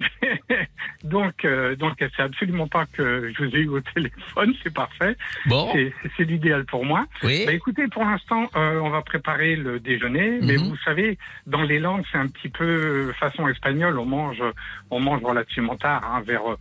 [LAUGHS] donc, euh, donc elle sait absolument pas que je vous ai eu au téléphone, c'est parfait. Bon. C'est- l'idéal pour moi. Oui. Bah, écoutez, pour l'instant, euh, on va préparer le déjeuner, mais Mhm. vous savez, dans les Landes, c'est un petit peu façon espagnole. On mange, on mange relativement tard, hein, vers euh,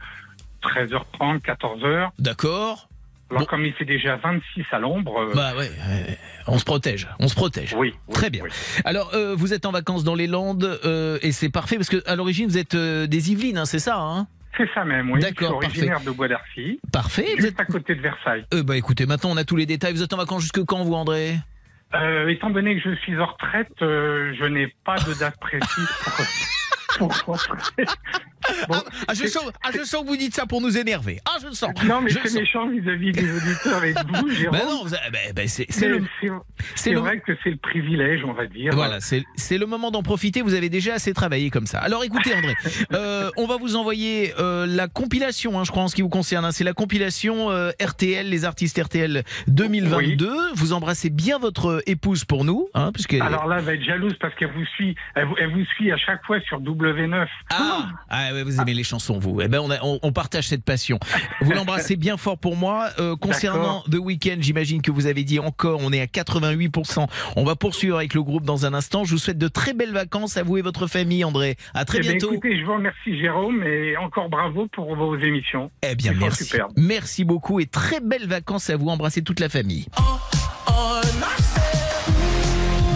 13h30, 14h. D'accord. Alors comme il fait déjà 26 à l'ombre. euh, Bah ouais, euh, on se protège, on se protège. Oui. Très bien. Alors, euh, vous êtes en vacances dans les Landes euh, et c'est parfait parce que à l'origine vous êtes euh, des Yvelines, hein, c'est ça hein? C'est ça même, oui. D'accord, originaire parfait. de Bois d'Arcy. Parfait. Vous êtes... à côté de Versailles. Euh, bah écoutez, maintenant on a tous les détails. Vous êtes en vacances jusque quand vous, André? Euh, étant donné que je suis en retraite, euh, je n'ai pas de date précise pour, [LAUGHS] pour Ah, ah, je sens, ah, je sens que vous dites ça pour nous énerver. Ah, je le sens. Non, mais c'est méchant vis-à-vis des auditeurs et de vous, [LAUGHS] Jérôme. Ben non, ben- ben c'est le. le- vrai que c'est le privilège, on va dire. Voilà, c'est c'est le moment d'en profiter. Vous avez déjà assez travaillé comme ça. Alors écoutez, André, [LAUGHS] euh, on va vous envoyer euh, la compilation, hein, je crois, en ce qui vous concerne. hein. c'est la compilation euh, RTL, les artistes RTL 2022. Vous embrassez bien votre épouse pour nous, hein, puisque. Alors là, elle va être jalouse parce qu'elle vous suit, elle, vous- elle vous suit à chaque fois sur W9. Ah, ah ouais, vous aimez les chansons, vous. Eh ben, on, a- on- on partage cette passion. Vous l'embrassez bien fort pour moi. Euh, concernant The Weeknd, j'imagine que vous avez dit encore, on est à 88%. On va poursuivre avec le groupe dans un instant. Je vous souhaite de très belles vacances à vous et votre famille, André. À très Eh bien, bientôt. écoutez, je vous remercie, Jérôme, et encore bravo pour vos émissions. Eh bien, merci. Merci beaucoup et très belles vacances à vous. Embrassez toute la famille.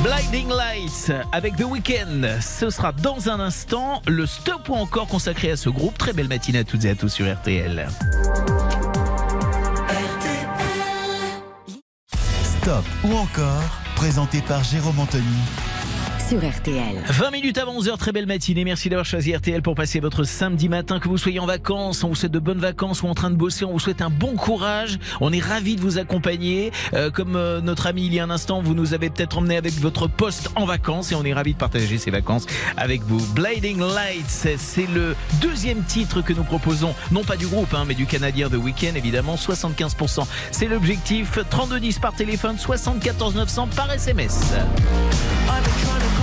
Blinding Lights avec The Weeknd. Ce sera dans un instant le stop ou encore consacré à ce groupe. Très belle matinée à toutes et à tous sur RTL. Stop ou encore, présenté par Jérôme Anthony sur RTL. 20 minutes avant 11h, très belle matinée. Merci d'avoir choisi RTL pour passer votre samedi matin. Que vous soyez en vacances, on vous souhaite de bonnes vacances ou en train de bosser, on vous souhaite un bon courage. On est ravis de vous accompagner. Euh, comme euh, notre ami il y a un instant, vous nous avez peut-être emmené avec votre poste en vacances et on est ravis de partager ces vacances avec vous. Blinding Lights, c'est le deuxième titre que nous proposons, non pas du groupe, hein, mais du Canadien The Weeknd évidemment. 75%, c'est l'objectif. 3210 par téléphone, 74 900 par SMS. I've been trying to call.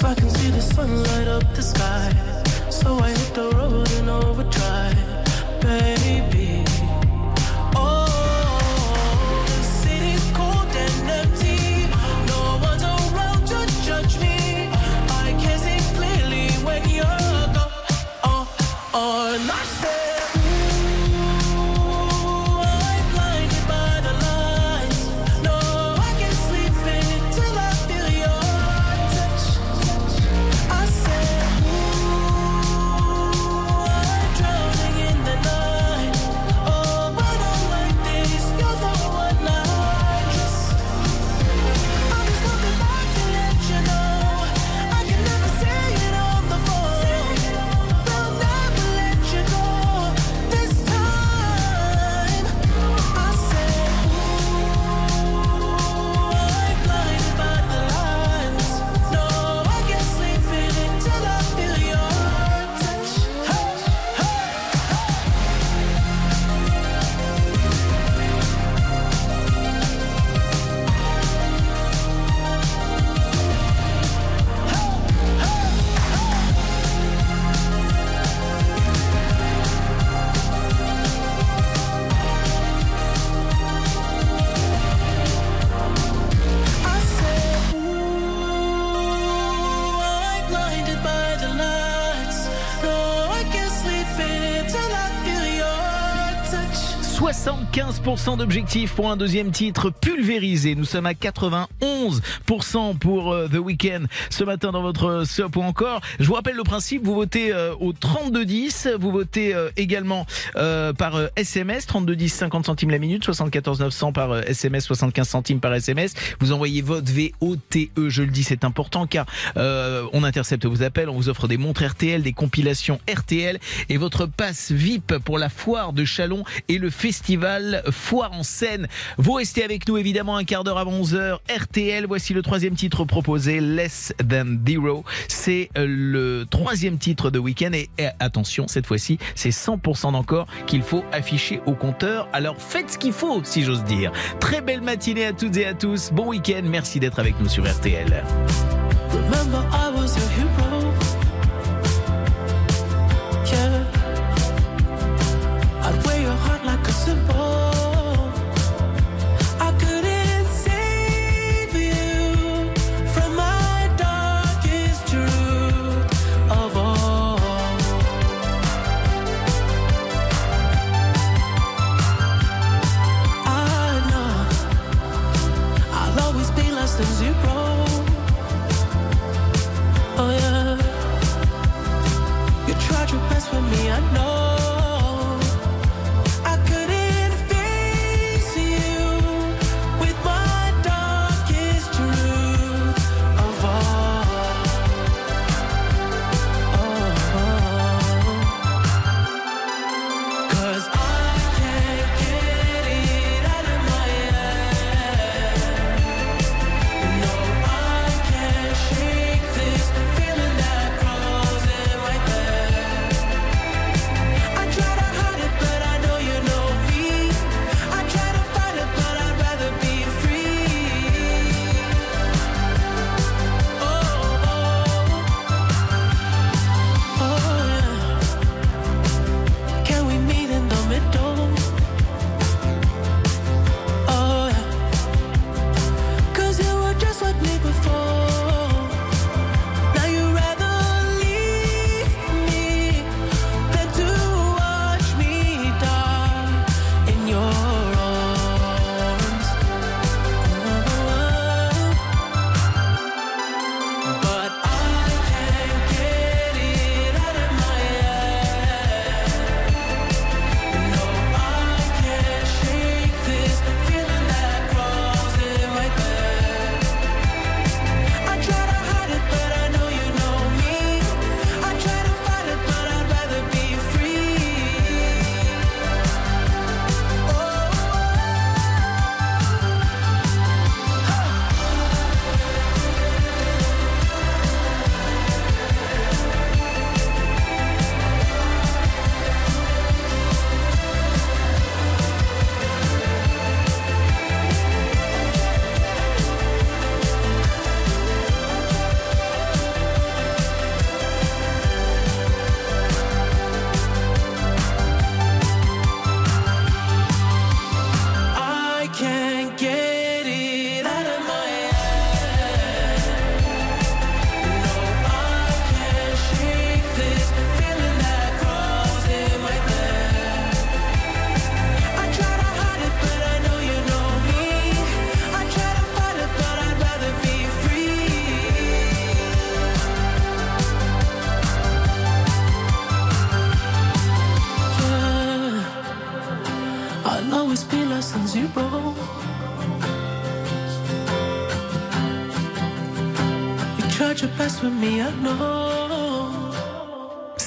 Cause I can see the sun light up the sky. So I hit the road in overdrive, 75% d'objectifs pour un deuxième titre Nous sommes à 91% pour euh, The Weeknd ce matin dans votre SOP ou encore. Je vous rappelle le principe, vous votez euh, au 3210, vous votez euh, également euh, par euh, SMS, 3210 50 centimes la minute, 74 900 par euh, SMS, 75 centimes par SMS. Vous envoyez vote VOTE, je le dis, c'est important car euh, on intercepte vos appels, on vous offre des montres RTL, des compilations RTL et votre passe VIP pour la foire de Chalon et le festival Foire en scène. Vous restez avec nous évidemment un quart d'heure avant 11h. RTL, voici le troisième titre proposé, Less Than Zero. C'est euh, le troisième titre de week-end et, attention, cette fois-ci, c'est 100% d'encore qu'il faut afficher au compteur. Alors faites ce qu'il faut, si j'ose dire. Très belle matinée à toutes et à tous. Bon week-end. Merci d'être avec nous sur RTL.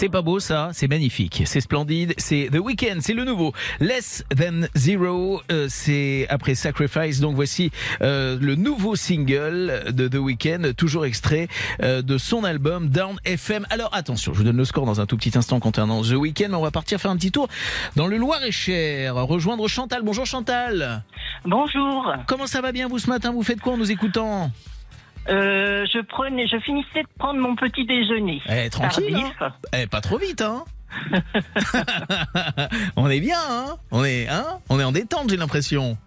C'est pas beau ça, c'est magnifique, c'est splendide, c'est The Weeknd, c'est le nouveau. Less Than Zero, euh, c'est après Sacrifice, donc voici euh, le nouveau single de The Weeknd, toujours extrait euh, de son album Down FM. Alors attention, je vous donne le score dans un tout petit instant concernant The Weeknd, mais on va partir faire un petit tour dans le Loir-et-Cher, rejoindre Chantal. Bonjour Chantal. Bonjour. Comment ça va bien vous ce matin? Vous faites quoi en nous écoutant? Euh, je prenais, je finissais de prendre mon petit déjeuner. Eh, tranquille. Hein eh, pas trop vite, hein. [LAUGHS] [LAUGHS] on est bien, hein. On est, hein. On est en détente, j'ai l'impression.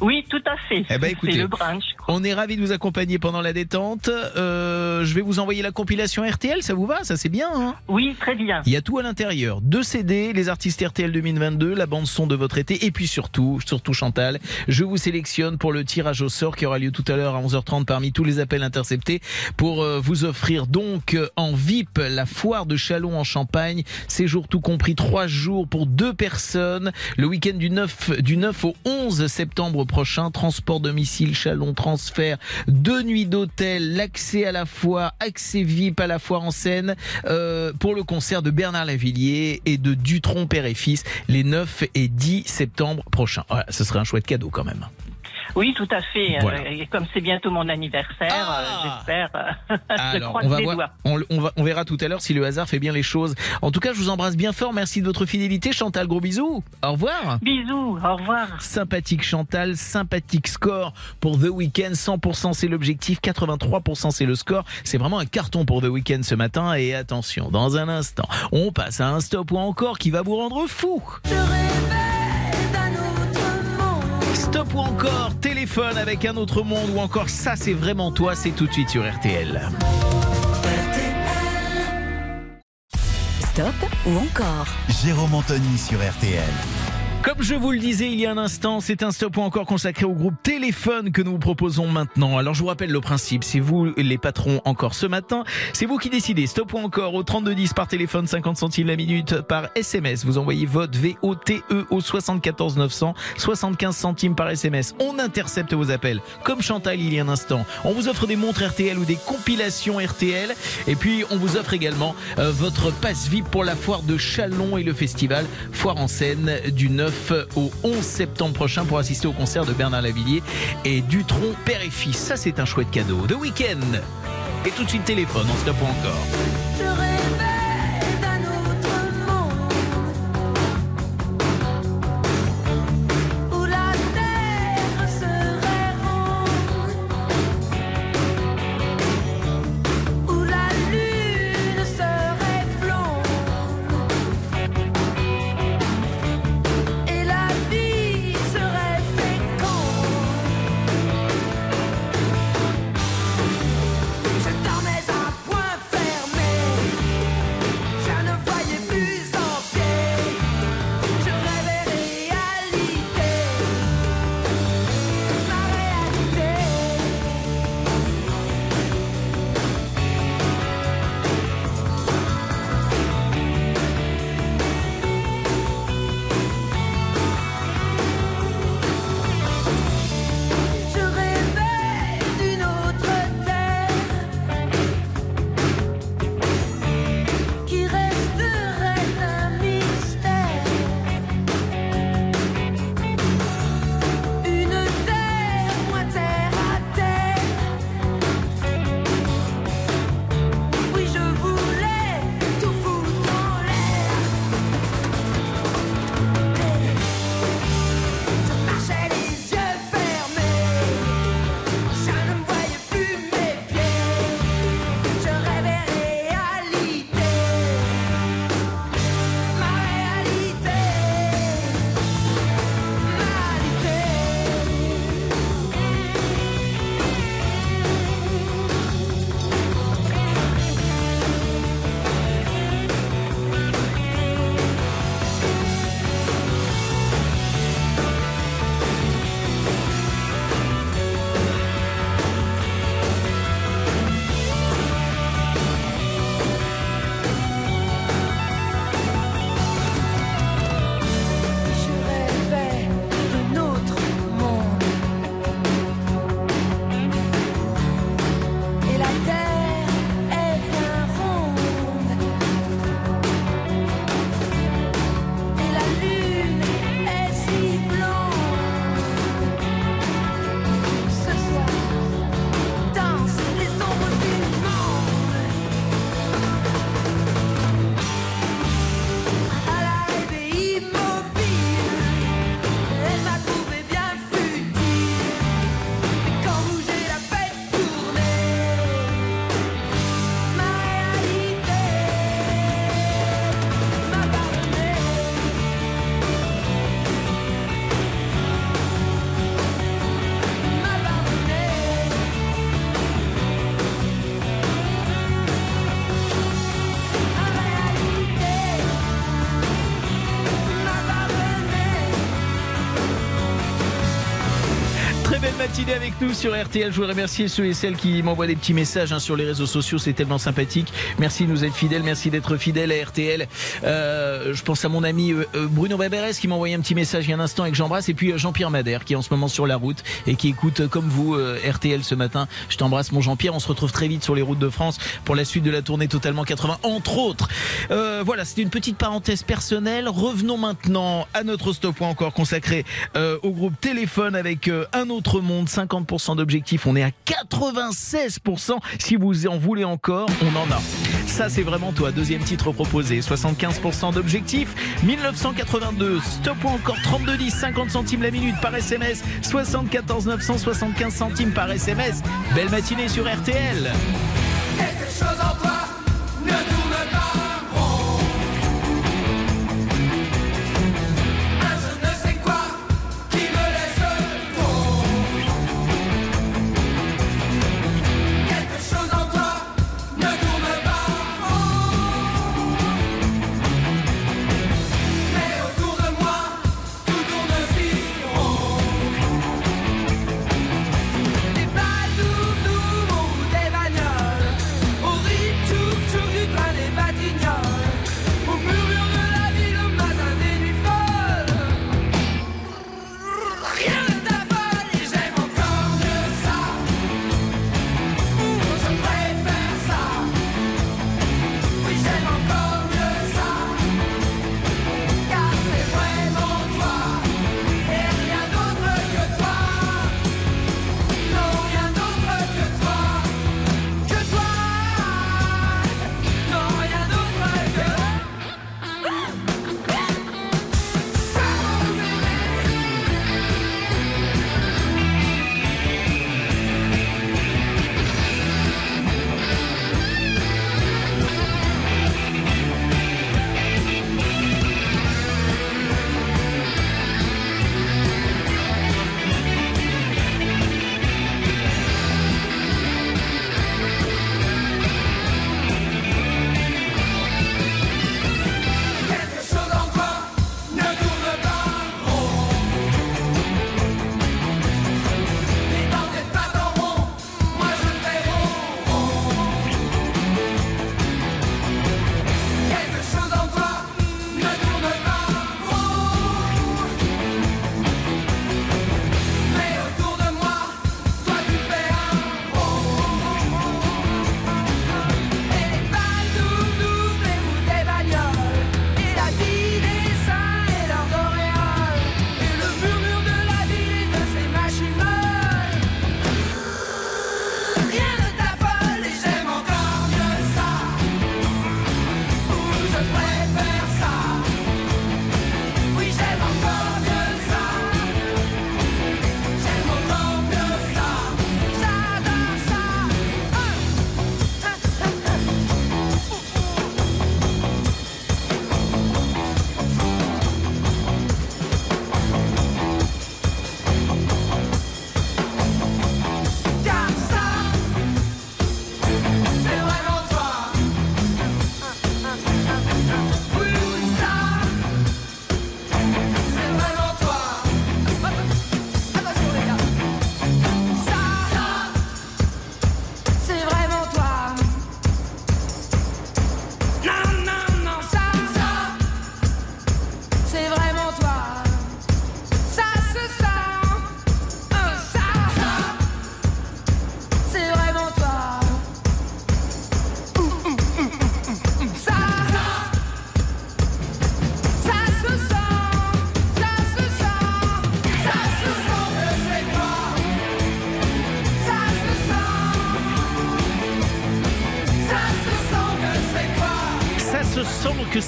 Oui, tout à fait. Eh ben, écoutez, C'est le brunch. On est ravis de vous accompagner pendant la détente. Euh, je vais vous envoyer la compilation RTL, ça vous va? Ça c'est bien, hein? Oui, très bien. Il y a tout à l'intérieur. Deux CD, les artistes RTL 2022, la bande son de votre été, et puis surtout, surtout Chantal, je vous sélectionne pour le tirage au sort qui aura lieu tout à l'heure à 11h30 parmi tous les appels interceptés pour euh, vous offrir donc euh, en VIP la foire de Chalon en Champagne, séjour tout compris trois jours pour deux personnes, le week-end du 9 du 9 au 11 septembre prochain. Transport domicile, chalon, transfert, deux nuits d'hôtel, l'accès à la foire, accès VIP à la foire en scène euh, pour le concert de Bernard Lavillier et de Dutron Père et Fils les 9 et 10 septembre prochains. Voilà, ce serait un chouette cadeau quand même. Oui, tout à fait. Voilà. Euh, et comme c'est bientôt mon anniversaire, euh, j'espère. euh, [LAUGHS] je Alors, croise on va voir, on, on va, on verra tout à l'heure si le hasard fait bien les choses. En tout cas, je vous embrasse bien fort. Merci de votre fidélité, Chantal. Gros bisous. Au revoir. Bisous. Au revoir. Sympathique Chantal, sympathique score pour The Weeknd. 100% c'est l'objectif, 83% c'est le score. C'est vraiment un carton pour The Weeknd ce matin. Et attention, dans un instant, on passe à un stop ou encore qui va vous rendre fou. Stop ou encore téléphone avec un autre monde ou encore ça c'est vraiment toi, c'est tout de suite sur RTL. Stop ou encore Jérôme Anthony sur RTL. Comme je vous le disais il y a un instant, c'est un stop encore consacré au groupe Téléphone que nous vous proposons maintenant. Alors je vous rappelle le principe, c'est vous les patrons encore ce matin, c'est vous qui décidez. Stop ou encore au 3210 par téléphone, 50 centimes la minute par SMS. Vous envoyez vote VOTE au 74 900, 75 centimes par SMS. On intercepte vos appels, comme Chantal il y a un instant. On vous offre des montres RTL ou des compilations RTL. Et puis on vous offre également euh, votre passe VIP pour la foire de Chalon et le festival Foire en scène du 9 au 11 septembre prochain pour assister au concert de Bernard Lavillier et Dutron Père et Fils. Ça c'est un chouette cadeau. The Weekend. Et tout de suite téléphone, on stop ou encore. Matinée avec nous sur RTL. Je voudrais remercier ceux et celles qui m'envoient des petits messages hein, sur les réseaux sociaux. C'est tellement sympathique. Merci de nous être fidèles. Merci d'être fidèles à RTL. Euh, je pense à mon ami euh, euh, Bruno Weberes qui m'a envoyé un petit message il y a un instant et que j'embrasse. Et puis Jean-Pierre Madère qui est en ce moment sur la route et qui écoute comme vous RTL ce matin. Je t'embrasse mon Jean-Pierre. On se retrouve très vite sur les routes de France pour la suite de la tournée Totalement 80 entre autres. Voilà, c'était une petite parenthèse personnelle. Revenons maintenant à notre stop encore consacré au groupe Téléphone avec un autre monde. 50% d'objectifs. On est à 96%. Si vous en voulez encore, on en a. Ça, c'est vraiment toi. Deuxième titre proposé. 75% d'objectifs. 1982. Stop ou encore 3210. 50 centimes la minute par SMS. 74 975 centimes par SMS. Belle matinée sur RTL. Chose en toi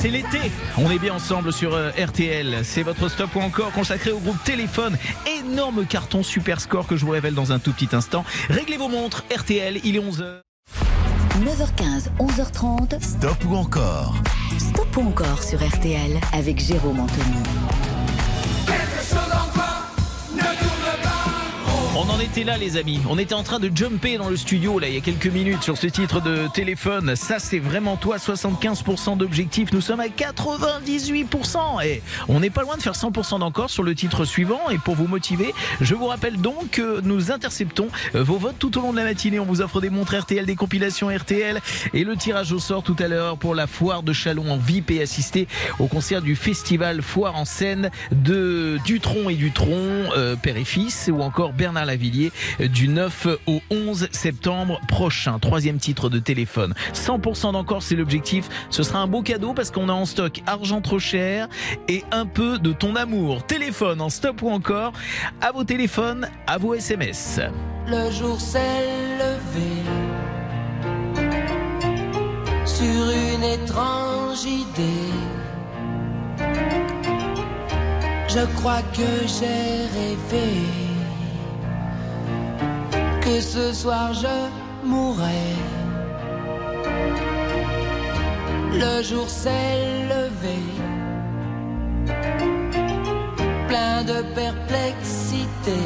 c'est l'été. On est bien ensemble sur euh, RTL. C'est votre stop ou encore consacré au groupe Téléphone. Énorme carton super score que je vous révèle dans un tout petit instant. Réglez vos montres. RTL, il est 11h. 9h15, 11h30. Stop ou encore? Stop ou encore sur RTL avec Jérôme Anthony. On en était là les amis, on était en train de jumper dans le studio là il y a quelques minutes sur ce titre de téléphone. Ça c'est vraiment toi, 75% d'objectifs, nous sommes à 98% et on n'est pas loin de faire 100% d'encore sur le titre suivant. Et pour vous motiver, je vous rappelle donc que nous interceptons vos votes tout au long de la matinée. On vous offre des montres RTL, des compilations RTL et le tirage au sort tout à l'heure pour la foire de Chalon en VIP et assister au concert du festival Foire en scène de Dutron et Dutron, euh, père et fils ou encore Bernard Lavillier euh, du 9 au 11 septembre prochain. Troisième titre de téléphone. 100% d'encore, c'est l'objectif. Ce sera un beau cadeau parce qu'on a en stock argent trop cher et un peu de ton amour. Téléphone en stop ou encore à vos téléphones, à vos SMS. Le jour s'est levé sur une étrange idée. Je crois que j'ai rêvé que ce soir je mourrais. Le jour s'est levé, plein de perplexité.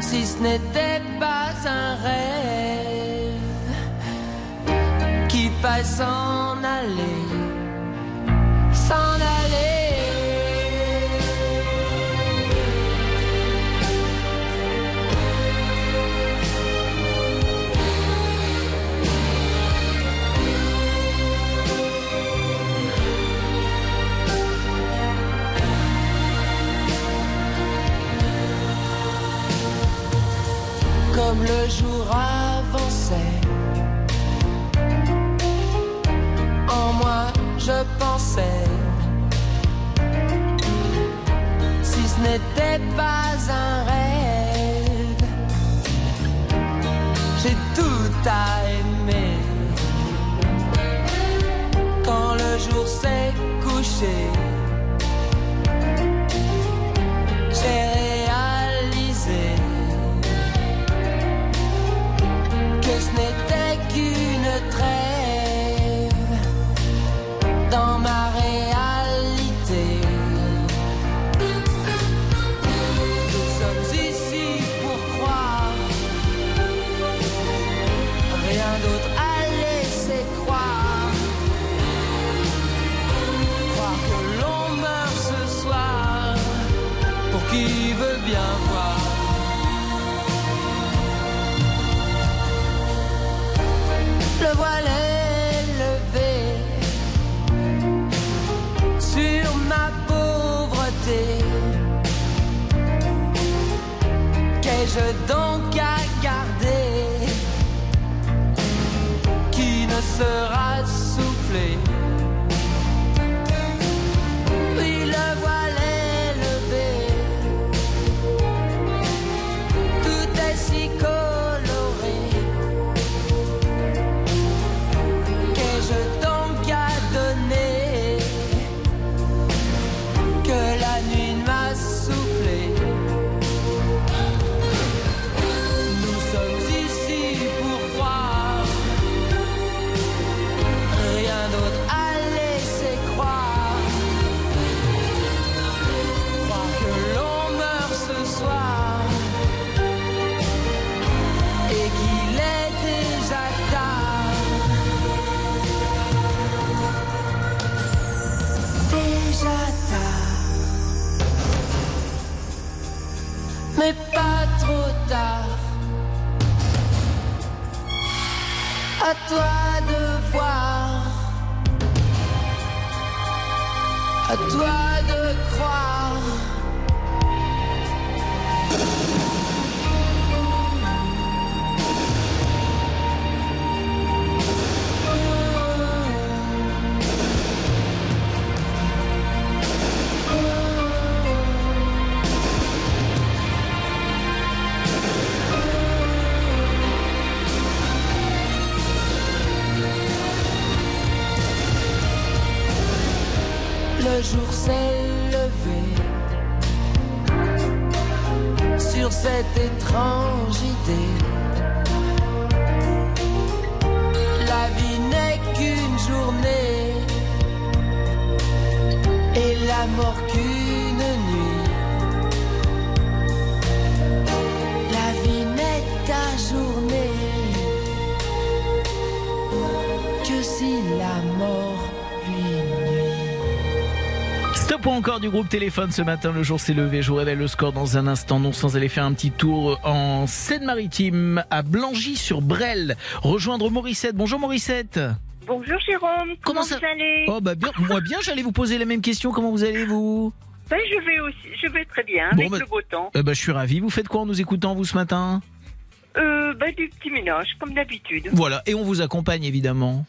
Si ce n'était pas un rêve qui faille s'en aller, s'en aller. Comme le jour avançait, en moi je pensais, si ce n'était pas un rêve, j'ai tout à aimer. Quand le jour s'est couché, j'ai ce n'était qu'une trêve dans ma réalité. Nous sommes ici pour croire, rien d'autre à laisser croire. Croire que l'on meurt ce soir pour qui veut bien voir. le voile est levé sur ma pauvreté. Qu'ai-je donc à garder qui ne sera soufflé? Encore du groupe téléphone ce matin. Le jour s'est levé. Je vous révèle le score dans un instant. Non sans aller faire un petit tour en Seine-Maritime, à Blangy-sur-Brel. Rejoindre Morissette. Bonjour Morissette. Bonjour Jérôme, comment, ça- vous allez? Oh bah bien, moi bien, j'allais vous poser la même question. Comment vous allez vous? Ben, Je vais aussi, je vais très bien Bon, avec bah- le beau temps. Ben, je suis ravi. Vous faites quoi en nous écoutant vous ce matin? Euh, ben, du petit ménage, comme d'habitude. Voilà, et on vous accompagne évidemment.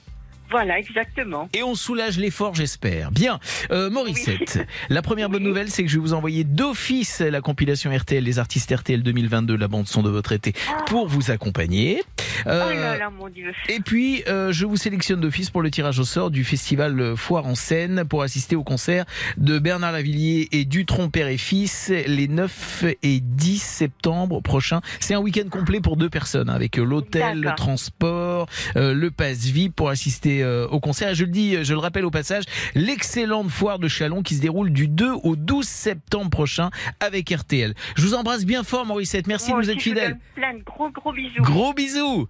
Voilà, exactement. Et on soulage l'effort, j'espère. Bien, euh, Morissette, [LAUGHS] la première bonne nouvelle, c'est que je vais vous envoyer d'office la compilation RTL, les artistes RTL 2022, la bande son de votre été, pour vous accompagner. Euh, oh là là, mon Dieu. et puis, euh, je vous sélectionne d'office pour le tirage au sort du festival Foire en Seine pour assister au concert de Bernard Lavillier et Dutronc Père et Fils les 9 et 10 septembre prochains. C'est un week-end complet pour deux personnes hein, avec euh, l'hôtel, le transport, euh, le pass VIP pour assister euh, au concert. Et je le dis, je le rappelle au passage, l'excellente foire de Chalon qui se déroule du 2 au 12 septembre prochain avec RTL. Je vous embrasse bien fort, Mauricette. Merci Moi de nous aussi, être fidèles. Plein de gros, gros bisous. Gros bisous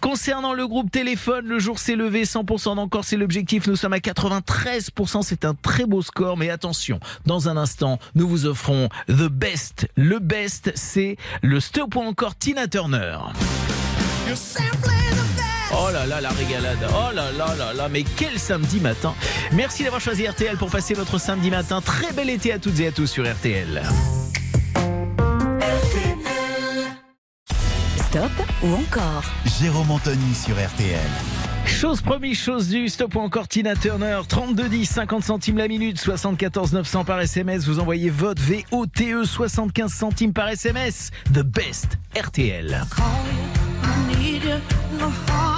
Concernant le groupe téléphone, le jour s'est levé, 100% d'encore, c'est l'objectif. Nous sommes à 93%, c'est un très beau score. Mais attention, dans un instant, nous vous offrons The Best. Le Best, c'est le stop ou encore Tina Turner. Oh là là, la régalade. Oh là là là là, mais quel samedi matin. Merci d'avoir choisi RTL pour passer votre samedi matin. Très bel été à toutes et à tous sur RTL. Stop ou encore Jérôme Anthony sur RTL. Chose promise, chose due, stop ou encore Tina Turner, 32 10, 50 centimes la minute, 74 900 par SMS, vous envoyez vote VOTE, 75 E, centimes par SMS, The Best RTL. I need you,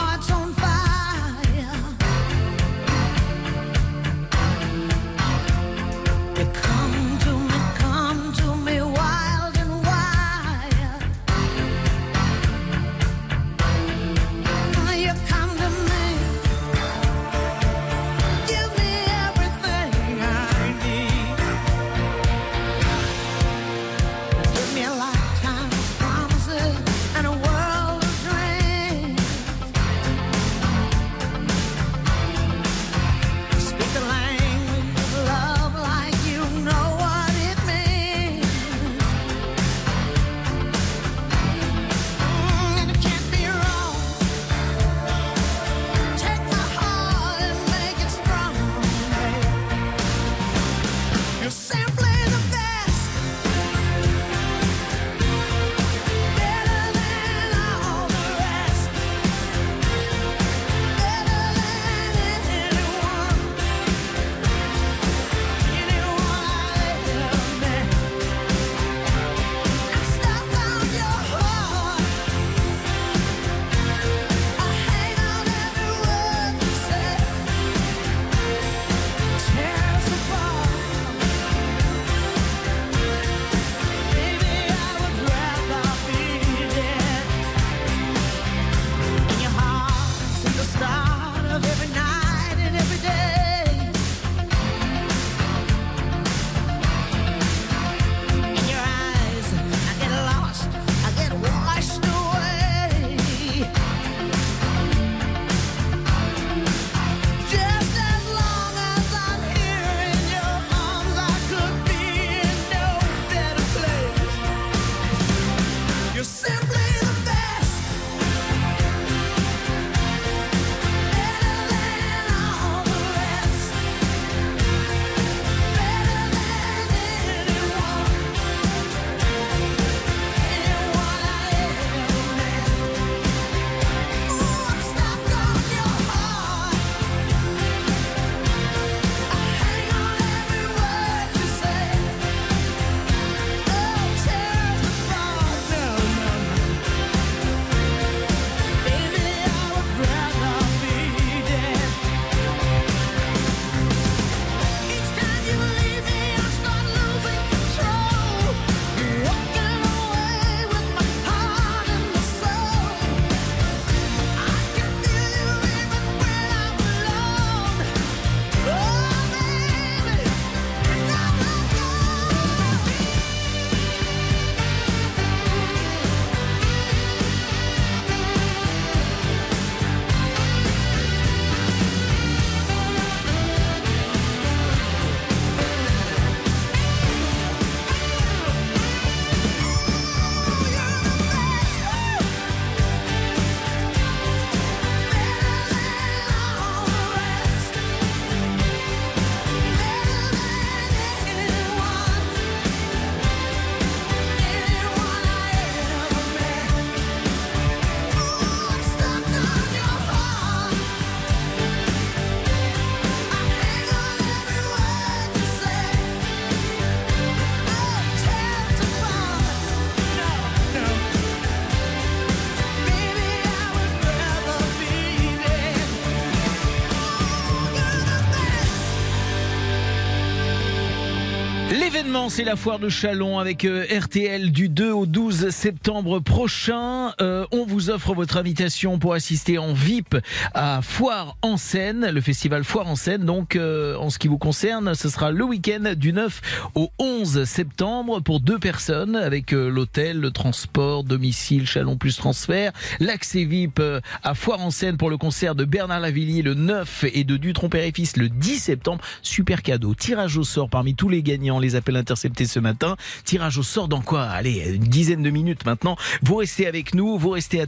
C'est la foire de Chalon avec euh, RTL du 2 au 12 septembre prochain. Euh, vous offre votre invitation pour assister en VIP à Foire en scène, le festival Foire en scène. Donc, euh, en ce qui vous concerne, ce sera le week-end du 9 au 11 septembre pour deux personnes avec euh, l'hôtel, le transport, domicile, Chalon plus transfert, l'accès VIP euh, à Foire en scène pour le concert de Bernard Lavillier le 9 et de Dutron Père et le 10 septembre. Super cadeau. Tirage au sort parmi tous les gagnants, les appels interceptés ce matin. Tirage au sort dans quoi? Allez, une dizaine de minutes maintenant. Vous restez avec nous, vous restez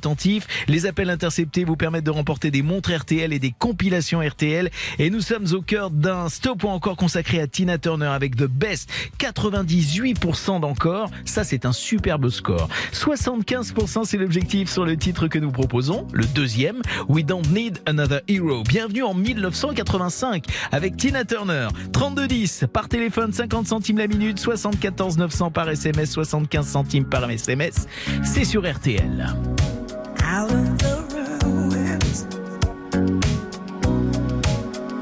Les appels interceptés vous permettent de remporter des montres RTL et des compilations RTL. Et nous sommes au cœur d'un stop encore consacré à Tina Turner avec The Best. 98% d'encore. Ça, c'est un superbe score. 75% c'est l'objectif sur le titre que nous proposons. Le deuxième, We Don't Need Another Hero. Bienvenue en 1985 avec Tina Turner. 3210 par téléphone 50 centimes la minute, 74 900 par SMS, 75 centimes par SMS. C'est sur RTL. Out of the ruins,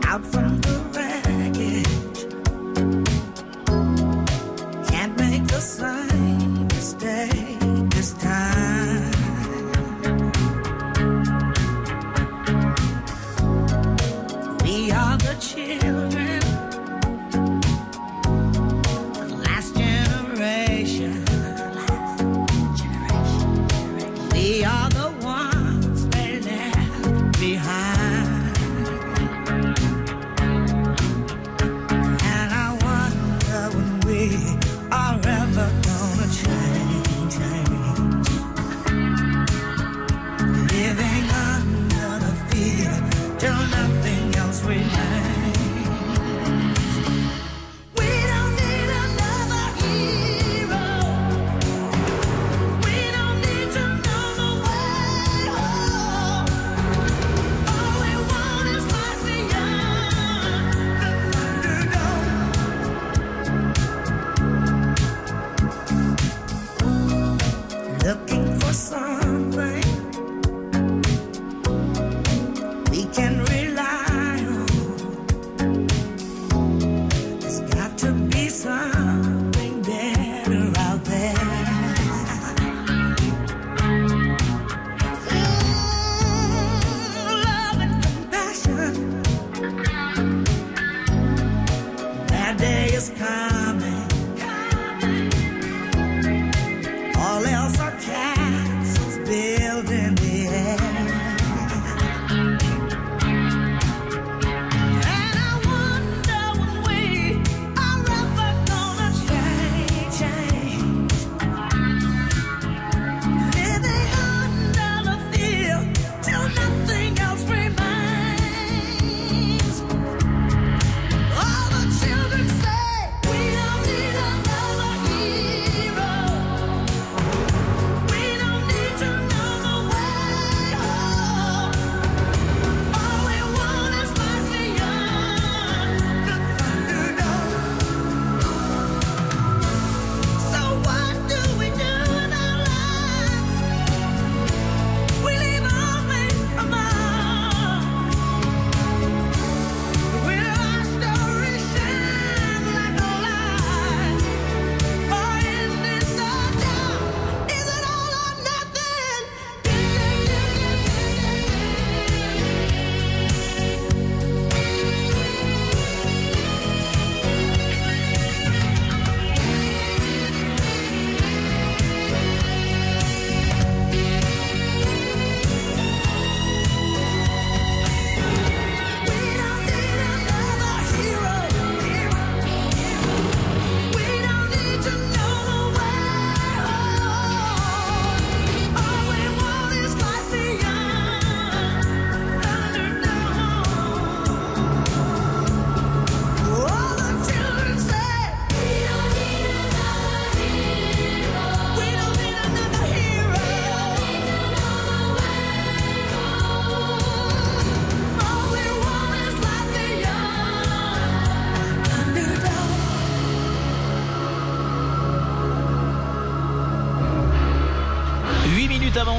out from the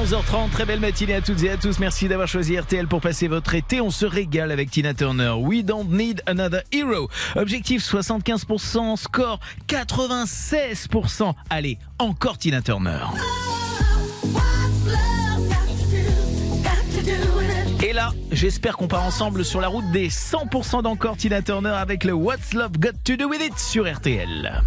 11h30, très belle matinée à toutes et à tous. Merci d'avoir choisi RTL pour passer votre été. On se régale avec Tina Turner. We don't need another hero. Objectif 75%, score 96%. Allez, encore Tina Turner. Et là, j'espère qu'on part ensemble sur la route des 100% d'encore Tina Turner avec le What's Love Got to Do With It sur RTL.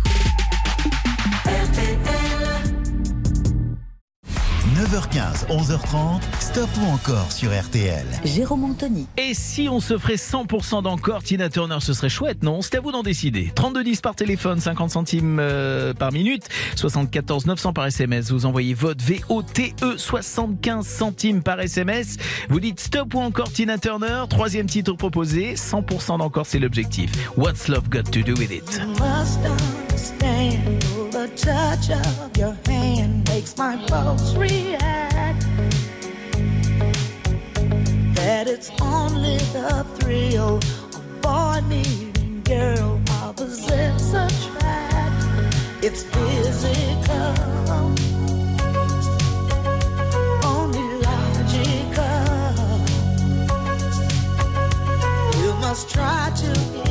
9h15, 11h30, stop ou encore sur RTL. Jérôme Anthony. Et si on se ferait 100% d'encore Tina Turner, ce serait chouette, non? C'est à vous d'en décider. 3210 par téléphone, 50 centimes euh, par minute, 74 900 par SMS. Vous envoyez votre VOTE 75 centimes par SMS. Vous dites stop ou encore Tina Turner. Troisième titre proposé, 100% d'encore, c'est l'objectif. What's love got to do with it? Must understand the touch of your hand makes my pulse react. That it's only the thrill of boy meeting girl opposites attract. It's physical, only logical. You must try to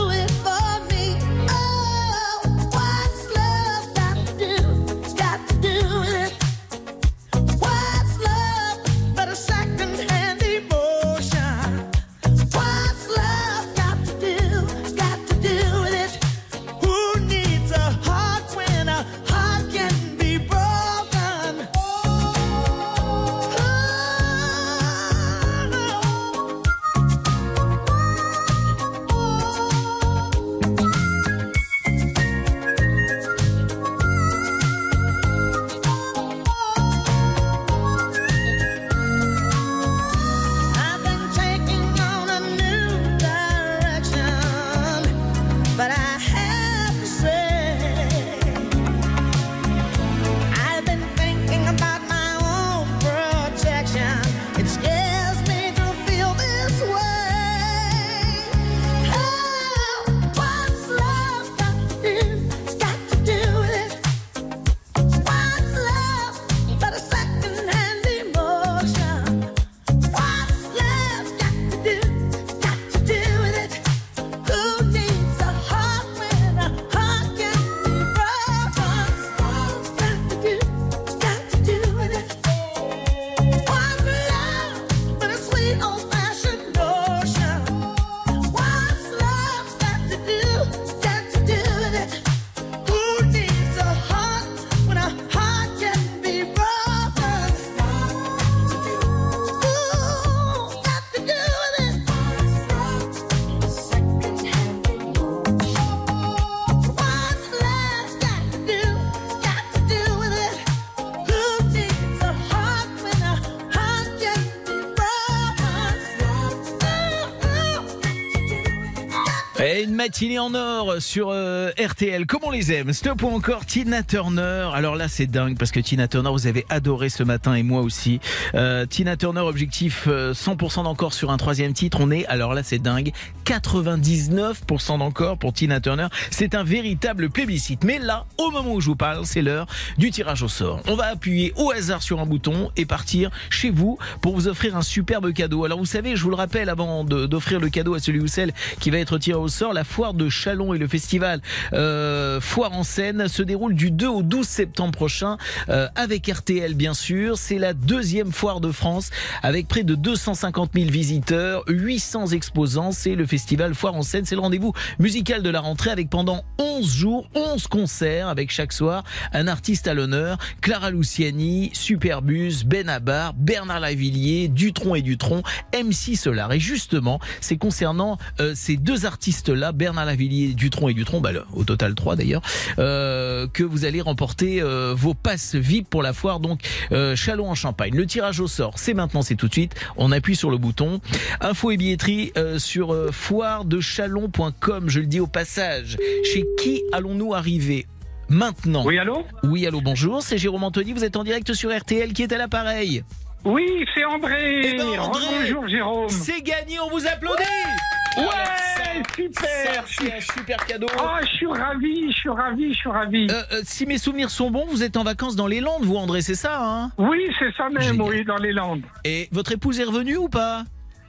Une matinée en or sur euh, RTL, comme on les aime. Stop ou encore Tina Turner. Alors là, c'est dingue parce que Tina Turner, vous avez adoré ce matin et moi aussi. Euh, Tina Turner, objectif euh, 100% d'encore sur un troisième titre. On est, alors là, c'est dingue, 99% d'encore pour Tina Turner. C'est un véritable plébiscite. Mais là, au moment où je vous parle, c'est l'heure du tirage au sort. On va appuyer au hasard sur un bouton et partir chez vous pour vous offrir un superbe cadeau. Alors vous savez, je vous le rappelle avant d'offrir le cadeau à celui ou celle qui va être tiré au sort, la foire de Chalon et le festival euh, Foire en scène se déroulent du 2 au 12 septembre prochain euh, avec RTL bien sûr. C'est la deuxième foire de France avec près de 250 000 visiteurs, 800 exposants. C'est le festival Foire en scène. C'est le rendez-vous musical de la rentrée avec pendant 11 jours, 11 concerts avec chaque soir un artiste à l'honneur. Clara Luciani, Superbus, Benabar, Bernard Lavillier, Dutron et Dutron, MC Solar. Et justement, c'est concernant euh, ces deux artistes-là, Bernard Lavillier, Dutron et Dutron, bah, au total trois d'ailleurs, euh, que vous allez remporter euh, vos passes VIP pour la foire donc euh, Chalon en Champagne. Le tirage au sort, c'est maintenant, c'est tout de suite. On appuie sur le bouton. Info et billetterie sur foiredechalon.com. Je le dis au passage. Chez qui allons-nous arriver maintenant? Oui, allô? Oui, allô, bonjour. C'est Jérôme Anthony. Vous êtes en direct sur RTL. Qui est à l'appareil Oui, c'est André. Eh ben, André, Bonjour Jérôme. C'est gagné, on vous applaudit Ouais, Ça, super. C'est un super cadeau. Oh, je suis ravi, je suis ravi, je suis ravi. Euh, euh, si mes souvenirs sont bons, vous êtes en vacances dans les Landes, vous, André, c'est ça hein? Oui, c'est ça même, Génial. oui, dans les Landes. Et votre épouse est revenue ou pas?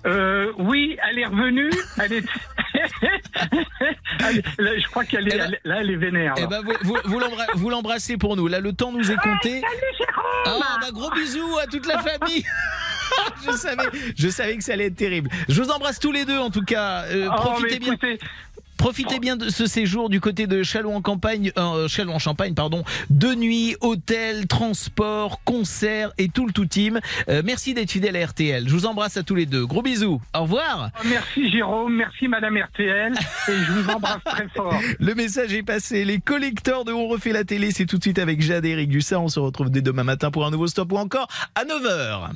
Euh, oui, elle est revenue. Elle est. [LAUGHS] Elle- là, je crois qu'elle est. elle- là, elle est vénère. Eh ben, vous, vous, vous l'embra- vous l'embrassez pour nous. Là, le temps nous est compté. Ah, bah, gros bisous à toute la famille. [LAUGHS] je savais, je savais que ça allait être terrible. Je vous embrasse tous les deux, en tout cas. Euh, Oh, profitez bien. écoutez, Profitez bien de ce séjour du côté de Châlons en campagne, euh, Châlons en Champagne, pardon. De nuit, hôtel, transport, concert et tout le tout team. Euh, merci d'être fidèle à RTL. Je vous embrasse à tous les deux. Gros bisous. Au revoir. merci Jérôme, merci Madame RTL, et je vous embrasse très fort. [LAUGHS] Le message est passé. Les collecteurs de On refait la télé, c'est tout de suite avec Jade et Eric Dussard. On se retrouve dès demain matin pour un nouveau stop ou encore à 9h.